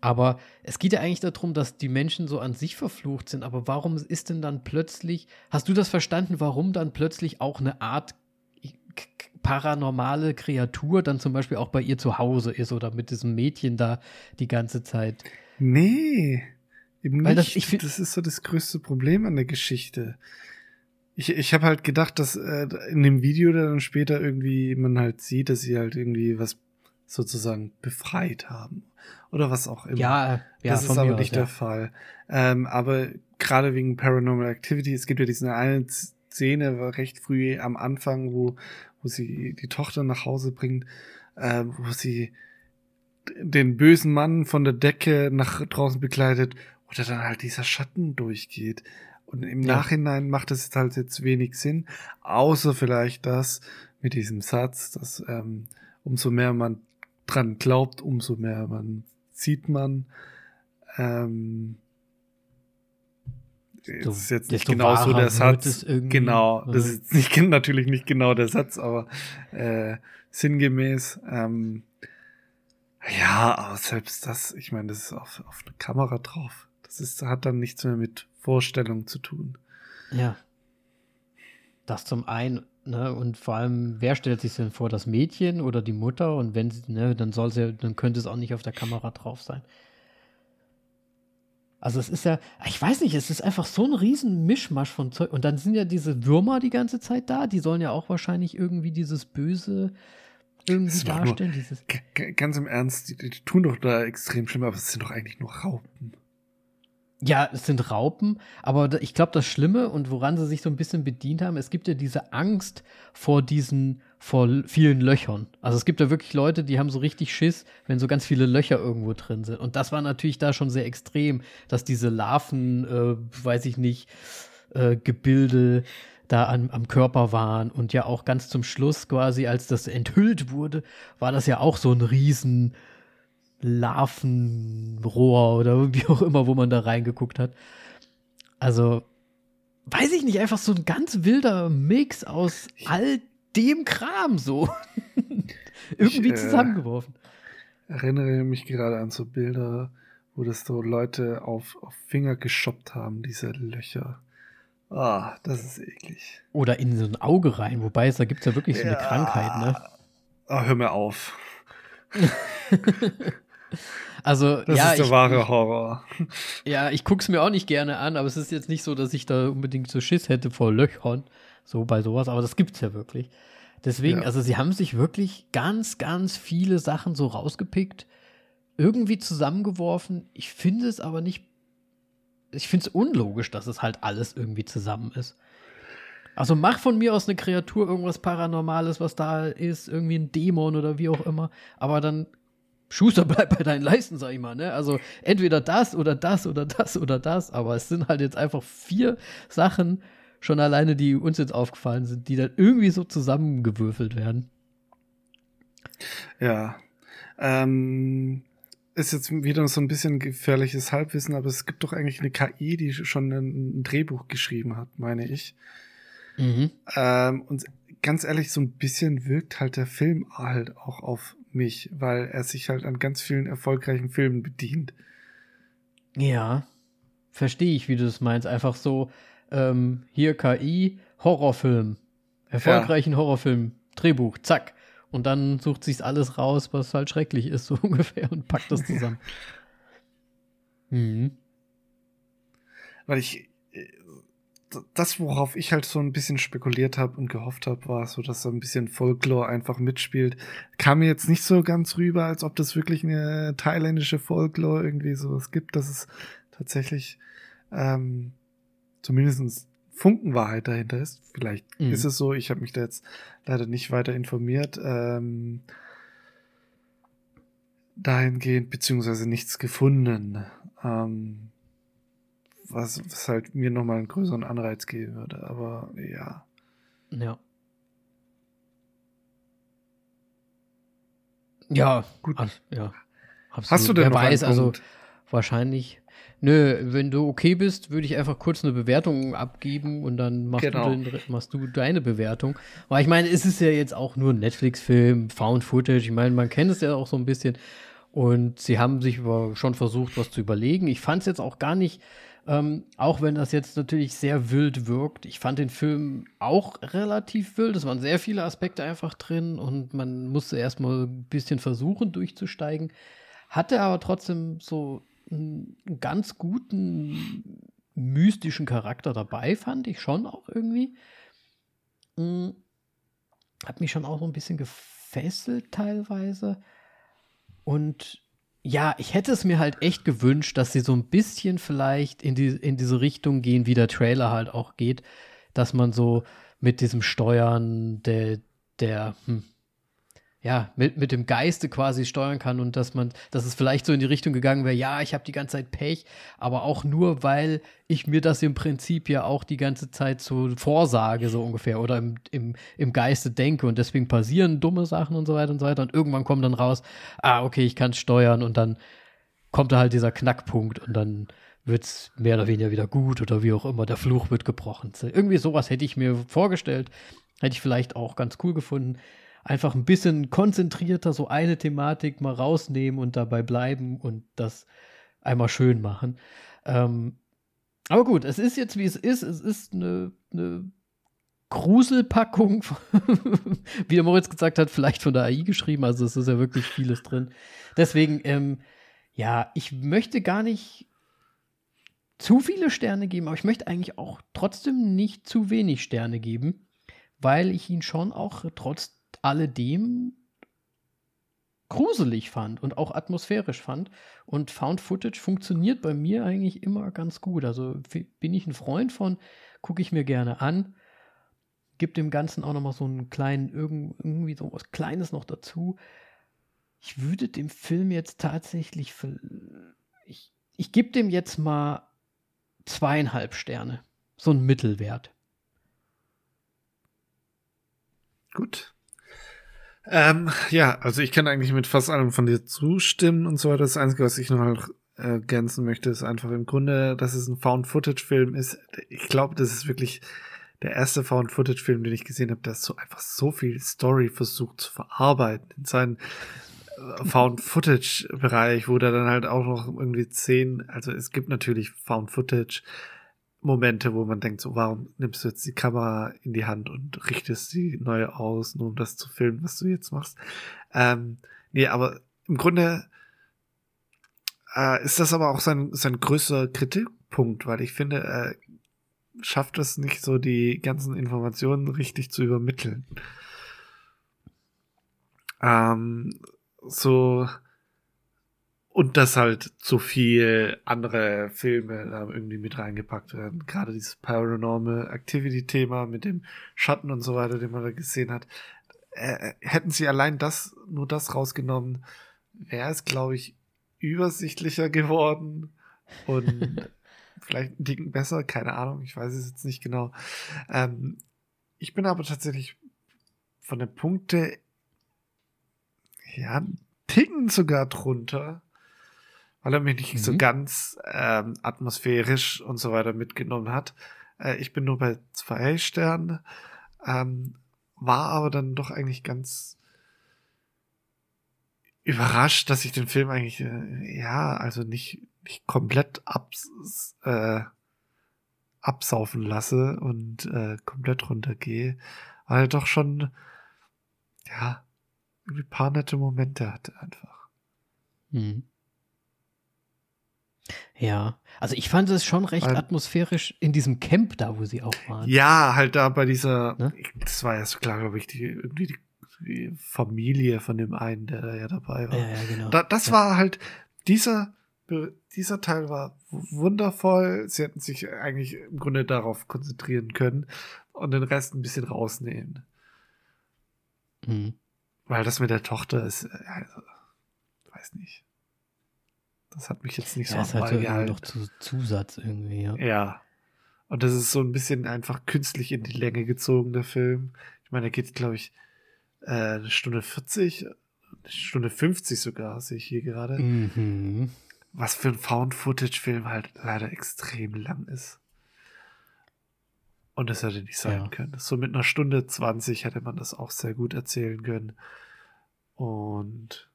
Aber es geht ja eigentlich darum, dass die Menschen so an sich verflucht sind. Aber warum ist denn dann plötzlich, hast du das verstanden, warum dann plötzlich auch eine Art k- paranormale Kreatur dann zum Beispiel auch bei ihr zu Hause ist oder mit diesem Mädchen da die ganze Zeit? Nee, eben Weil das- nicht. ich find- das ist so das größte Problem an der Geschichte. Ich, ich habe halt gedacht, dass äh, in dem Video dann später irgendwie man halt sieht, dass sie halt irgendwie was sozusagen befreit haben. Oder was auch immer. Ja, ja, das ist aber mir aus, nicht ja. der Fall. Ähm, aber gerade wegen Paranormal Activity, es gibt ja diese eine Szene recht früh am Anfang, wo, wo sie die Tochter nach Hause bringt, äh, wo sie den bösen Mann von der Decke nach draußen begleitet oder dann halt dieser Schatten durchgeht. Und im Ja. Nachhinein macht es halt jetzt wenig Sinn, außer vielleicht das mit diesem Satz, dass ähm, umso mehr man dran glaubt, umso mehr man sieht man. Ähm, das ist jetzt nicht genau so der Satz. Genau, das ist nicht, (laughs) natürlich nicht genau der Satz, aber äh, sinngemäß. Ähm, ja, aber selbst das, ich meine, das ist auf, auf eine Kamera drauf. Das ist, hat dann nichts mehr mit Vorstellung zu tun. Ja. Das zum einen, ne, und vor allem, wer stellt sich denn vor, das Mädchen oder die Mutter? Und wenn sie, ne, dann soll sie, dann könnte es auch nicht auf der Kamera drauf sein. Also es ist ja, ich weiß nicht, es ist einfach so ein riesen Mischmasch von Zeug. Und dann sind ja diese Würmer die ganze Zeit da, die sollen ja auch wahrscheinlich irgendwie dieses Böse irgendwie Das doch nur- darstellen. Dieses, ganz im Ernst, die, die tun doch da extrem schlimm, aber es sind doch eigentlich nur Raupen. Ja, es sind Raupen, aber ich glaube, das Schlimme und woran sie sich so ein bisschen bedient haben, es gibt ja diese Angst vor diesen, vor vielen Löchern. Also es gibt ja wirklich Leute, die haben so richtig Schiss, wenn so ganz viele Löcher irgendwo drin sind. Und das war natürlich da schon sehr extrem, dass diese Larven, äh, weiß ich nicht, äh, Gebilde da an, am Körper waren und ja auch ganz zum Schluss quasi, als das enthüllt wurde, war das ja auch so ein riesen Larvenrohr oder (laughs) wie auch immer, wo man da reingeguckt hat. Also, weiß ich nicht, einfach so ein ganz wilder Mix aus all dem Kram so. (laughs) Irgendwie Ich, äh, zusammengeworfen. Erinnere mich gerade an so Bilder, wo das so Leute auf, auf Finger geschoppt haben, diese Löcher. Ah, das ist eklig. Oder in so ein Auge rein, wobei es, da gibt es ja wirklich so eine Ja. Krankheit, ne? Ah, hör mir auf. (laughs) Also, Das ja, ist der ich, wahre Horror. Ja, ich guck's mir auch nicht gerne an, aber es ist jetzt nicht so, dass ich da unbedingt so Schiss hätte vor Löchern, so bei sowas, aber das gibt's ja wirklich. Deswegen, Ja. also sie haben sich wirklich ganz, ganz viele Sachen so rausgepickt, irgendwie zusammengeworfen. Ich finde es aber nicht, ich finde es unlogisch, dass es halt alles irgendwie zusammen ist. Also mach von mir aus eine Kreatur, irgendwas Paranormales, was da ist, irgendwie ein Dämon oder wie auch immer, aber dann Schuster, bleib bei deinen Leisten, sag ich mal, ne? Also entweder das oder das oder das oder das, aber es sind halt jetzt einfach vier Sachen schon alleine, die uns jetzt aufgefallen sind, die dann irgendwie so zusammengewürfelt werden. Ja. Ähm, ist jetzt wieder so ein bisschen gefährliches Halbwissen, aber es gibt doch eigentlich eine KI, die schon ein, ein Drehbuch geschrieben hat, meine ich. Mhm. Ähm, und ganz ehrlich, so ein bisschen wirkt halt der Film halt auch auf mich, weil er sich halt an ganz vielen erfolgreichen Filmen bedient. Ja, verstehe ich, wie du das meinst. Einfach so, ähm, hier KI, Horrorfilm, erfolgreichen Horrorfilm, Drehbuch, zack. Und dann sucht sich's alles raus, was halt schrecklich ist, (laughs) so ungefähr, und packt das (laughs) zusammen. mhm. Weil ich, das, worauf ich halt so ein bisschen spekuliert habe und gehofft habe, war so, dass so ein bisschen Folklore einfach mitspielt. Kam mir jetzt nicht so ganz rüber, als ob das wirklich eine thailändische Folklore irgendwie sowas gibt, dass es tatsächlich ähm, zumindest Funkenwahrheit dahinter ist. Vielleicht Mhm. ist es so, ich habe mich da jetzt leider nicht weiter informiert. Ähm, dahingehend, beziehungsweise nichts gefunden. Ähm, was, was halt mir nochmal einen größeren Anreiz geben würde. Aber ja. Ja. Ja, gut. Ach, ja, absolut. Hast du denn Wer noch weiß, also wahrscheinlich. Nö, wenn du okay bist, würde ich einfach kurz eine Bewertung abgeben und dann machst, genau. du, den, machst du deine Bewertung. Weil ich meine, es ist ja jetzt auch nur ein Netflix-Film, Found Footage. Ich meine, man kennt es ja auch so ein bisschen. Und sie haben sich schon versucht, was zu überlegen. Ich fand es jetzt auch gar nicht, ähm, auch wenn das jetzt natürlich sehr wild wirkt. Ich fand den Film auch relativ wild. Es waren sehr viele Aspekte einfach drin und man musste erstmal ein bisschen versuchen, durchzusteigen. Hatte aber trotzdem so einen ganz guten mystischen Charakter dabei, fand ich schon auch irgendwie. Hm, hat mich schon auch so ein bisschen gefesselt teilweise. Und ja, ich hätte es mir halt echt gewünscht, dass sie so ein bisschen vielleicht in, die, in diese Richtung gehen, wie der Trailer halt auch geht, dass man so mit diesem Steuern der, der, hm, ja, mit, mit dem Geiste quasi steuern kann und dass man, dass es vielleicht so in die Richtung gegangen wäre, ja, ich habe die ganze Zeit Pech, aber auch nur, weil ich mir das im Prinzip ja auch die ganze Zeit so vorsage, so ungefähr, oder im, im, im Geiste denke und deswegen passieren dumme Sachen und so weiter und so weiter und irgendwann kommt dann raus, ah, okay, ich kann steuern und dann kommt da halt dieser Knackpunkt und dann wird es mehr oder weniger wieder gut oder wie auch immer, der Fluch wird gebrochen. Irgendwie sowas hätte ich mir vorgestellt, hätte ich vielleicht auch ganz cool gefunden einfach ein bisschen konzentrierter so eine Thematik mal rausnehmen und dabei bleiben und das einmal schön machen. Ähm, aber gut, es ist jetzt wie es ist. Es ist eine, eine Gruselpackung, (laughs) wie der Moritz gesagt hat, vielleicht von der AI geschrieben. Also es ist ja wirklich vieles drin. Deswegen, ähm, ja, ich möchte gar nicht zu viele Sterne geben, aber ich möchte eigentlich auch trotzdem nicht zu wenig Sterne geben, weil ich ihn schon auch trotz alledem gruselig fand und auch atmosphärisch fand. Und Found Footage funktioniert bei mir eigentlich immer ganz gut. Also bin ich ein Freund von, gucke ich mir gerne an. Gibt dem Ganzen auch nochmal so einen kleinen, irgendwie so was Kleines noch dazu. Ich würde dem Film jetzt tatsächlich, ich, ich gebe dem jetzt mal zweieinhalb Sterne. So ein Mittelwert. Gut. Ähm, ja, also ich kann eigentlich mit fast allem von dir zustimmen und so weiter. Das Einzige, was ich noch ergänzen möchte, ist einfach im Grunde, dass es ein Found-Footage-Film ist. Ich glaube, das ist wirklich der erste Found-Footage-Film, den ich gesehen habe, der so einfach so viel Story versucht zu verarbeiten in seinen äh, Found-Footage-Bereich, wo der dann halt auch noch irgendwie zehn, also es gibt natürlich Found-Footage, Momente, wo man denkt, so, warum nimmst du jetzt die Kamera in die Hand und richtest sie neu aus, nur um das zu filmen, was du jetzt machst. Ähm, nee, aber im Grunde äh, ist das aber auch sein, sein größter Kritikpunkt, weil ich finde, er schafft es nicht so, die ganzen Informationen richtig zu übermitteln. Ähm, so, und dass halt zu viel andere Filme da irgendwie mit reingepackt werden. Gerade dieses Paranormal Activity Thema mit dem Schatten und so weiter, den man da gesehen hat. Äh, hätten sie allein das, nur das rausgenommen, wäre es, glaube ich, übersichtlicher geworden und (laughs) vielleicht ein Ticken besser, keine Ahnung, ich weiß es jetzt nicht genau. Ähm, ich bin aber tatsächlich von der Punkte, ja, Ticken sogar drunter weil er mich nicht mhm. so ganz ähm, atmosphärisch und so weiter mitgenommen hat. Äh, ich bin nur bei zwei Sternen, ähm, war aber dann doch eigentlich ganz überrascht, dass ich den Film eigentlich, äh, ja, also nicht, nicht komplett abs, äh, absaufen lasse und äh, komplett runtergehe, weil er doch schon, ja, irgendwie paar nette Momente hatte einfach. Mhm. Ja, also ich fand es schon recht Weil, atmosphärisch in diesem Camp da, wo sie auch waren. Ja, halt da bei dieser, ne? das war ja so klar, glaube ich, die, irgendwie die, die, Familie von dem einen, der da ja dabei war. Ja, ja genau. Da, das ja. war halt, dieser, dieser Teil war wundervoll. Sie hätten sich eigentlich im Grunde darauf konzentrieren können und den Rest ein bisschen rausnehmen. Mhm. Weil das mit der Tochter ist, also, weiß nicht. Das hat mich jetzt nicht ja, so am Ball gehalten. noch zu Zusatz irgendwie, ja. Ja. Und das ist so ein bisschen einfach künstlich in die Länge gezogen, der Film. Ich meine, er geht, glaube ich, äh, eine Stunde 40, Stunde 50 sogar, sehe ich hier gerade. Mhm. Was für ein Found-Footage-Film halt leider extrem lang ist. Und das hätte nicht sein Ja. können. So mit einer Stunde 20 hätte man das auch sehr gut erzählen können. Und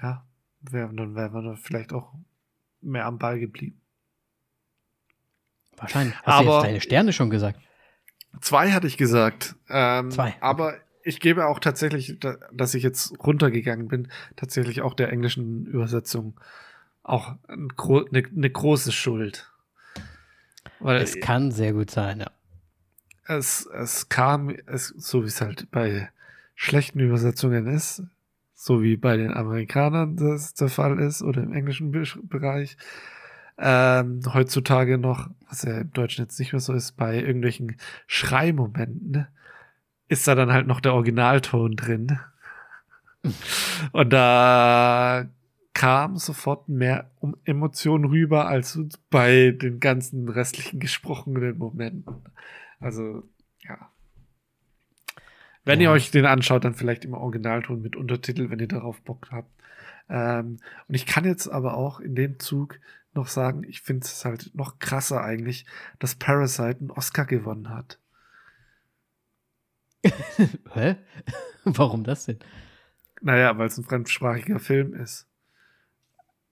ja, wär, dann wäre man da vielleicht auch mehr am Ball geblieben. Wahrscheinlich. Hast du Aber- jetzt deine Sterne schon gesagt? Zwei hatte ich gesagt. Ähm, Zwei. Aber ich gebe auch tatsächlich, da- dass ich jetzt runtergegangen bin, tatsächlich auch der englischen Übersetzung auch eine, eine große Schuld. Weil Es kann sehr gut sein, ja. es, es kam, es, so wie es halt bei schlechten Übersetzungen ist, so wie bei den Amerikanern das der Fall ist oder im englischen Be Bereich, ähm, heutzutage noch, was ja im Deutschen jetzt nicht mehr so ist, bei irgendwelchen Schreimomenten, ist da dann halt noch der Originalton drin. Und da kam sofort mehr Emotionen rüber als bei den ganzen restlichen gesprochenen Momenten. Also, ja. Wenn ihr Ja. euch den anschaut, dann vielleicht im Originalton mit Untertitel, wenn ihr darauf Bock habt. Ähm, und ich kann jetzt aber auch in dem Zug noch sagen, ich finde es halt noch krasser eigentlich, dass Parasite einen Oscar gewonnen hat. (laughs) Hä? (laughs) Warum das denn? Naja, weil es ein fremdsprachiger Film ist.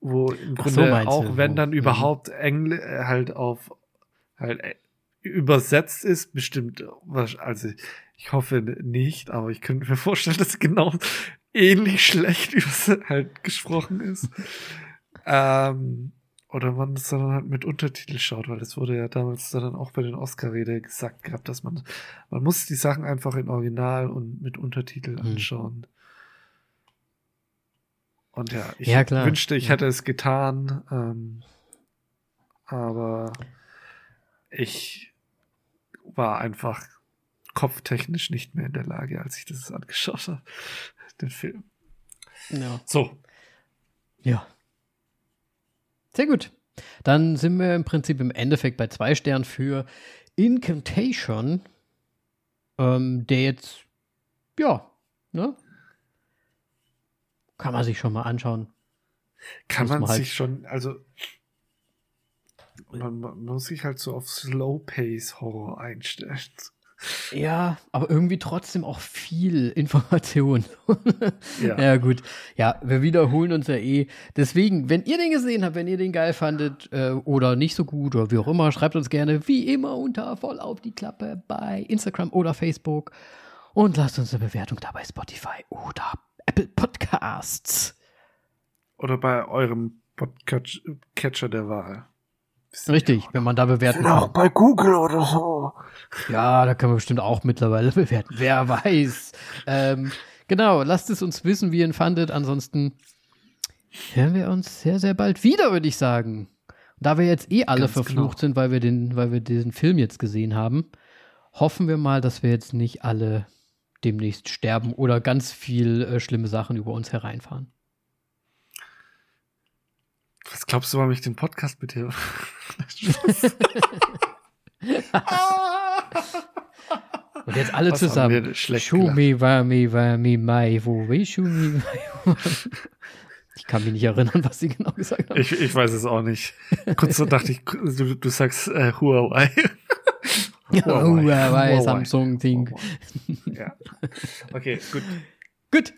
Wo im so, Grunde meinst auch, du, wenn dann mhm. überhaupt Engl äh, halt auf halt äh, übersetzt ist, bestimmt, also ich hoffe nicht, aber ich könnte mir vorstellen, dass genau ähnlich schlecht (laughs) halt gesprochen ist. ähm, oder man es dann halt mit Untertitel schaut, weil das wurde ja damals dann auch bei den Oscar-Rede gesagt gehabt, dass man, man muss die Sachen einfach in Original und mit Untertitel Hm. anschauen. Und ja, ich Ja, wünschte, ich Ja. hätte es getan, ähm, aber ich war einfach kopftechnisch nicht mehr in der Lage, als ich das angeschaut habe, den Film. Ja. So, Ja. Sehr gut. Dann sind wir im Prinzip im Endeffekt bei zwei Sternen für Incantation, ähm, der jetzt, ja, ne? Kann man sich schon mal anschauen. kann Muss man man halt- sich schon, also man, man muss sich halt so auf Slow-Pace-Horror einstellen. Ja, aber irgendwie trotzdem auch viel (laughs) Information. Ja. Ja, gut. Ja, wir wiederholen uns ja eh. Deswegen, wenn ihr den gesehen habt, wenn ihr den geil fandet äh, oder nicht so gut oder wie auch immer, schreibt uns gerne wie immer unter voll auf die Klappe bei Instagram oder Facebook und lasst uns eine Bewertung da bei Spotify oder Apple Podcasts. Oder bei eurem Podcatcher der Wahl. Richtig, wenn man da bewerten noch. Auch kann. bei Google oder so. Ja, da können wir bestimmt auch mittlerweile (laughs) bewerten. Wer weiß. ähm, genau, lasst es uns wissen, wie ihr ihn fandet. Ansonsten hören wir uns sehr, sehr bald wieder, würde ich sagen. Und da wir jetzt eh alle Ganz verflucht genau. sind, weil wir, den, weil wir diesen Film jetzt gesehen haben, hoffen wir mal, dass wir jetzt nicht alle demnächst sterben oder ganz viel äh, schlimme Sachen über uns hereinfahren. Was glaubst du, warum ich den Podcast mit dir? (laughs) Und jetzt alle Was zusammen. wir schlecht Show gelacht. me, wa me, wa me, mai, wo wa- Ich kann mich nicht erinnern, was sie genau gesagt haben. Ich, ich weiß es auch nicht. Kurz so dachte ich, du, du sagst äh, Huawei. Huawei, Huawei. Samsung Ding. Ja. Okay, gut. Gut.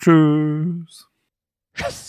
Tschüss. Tschüss.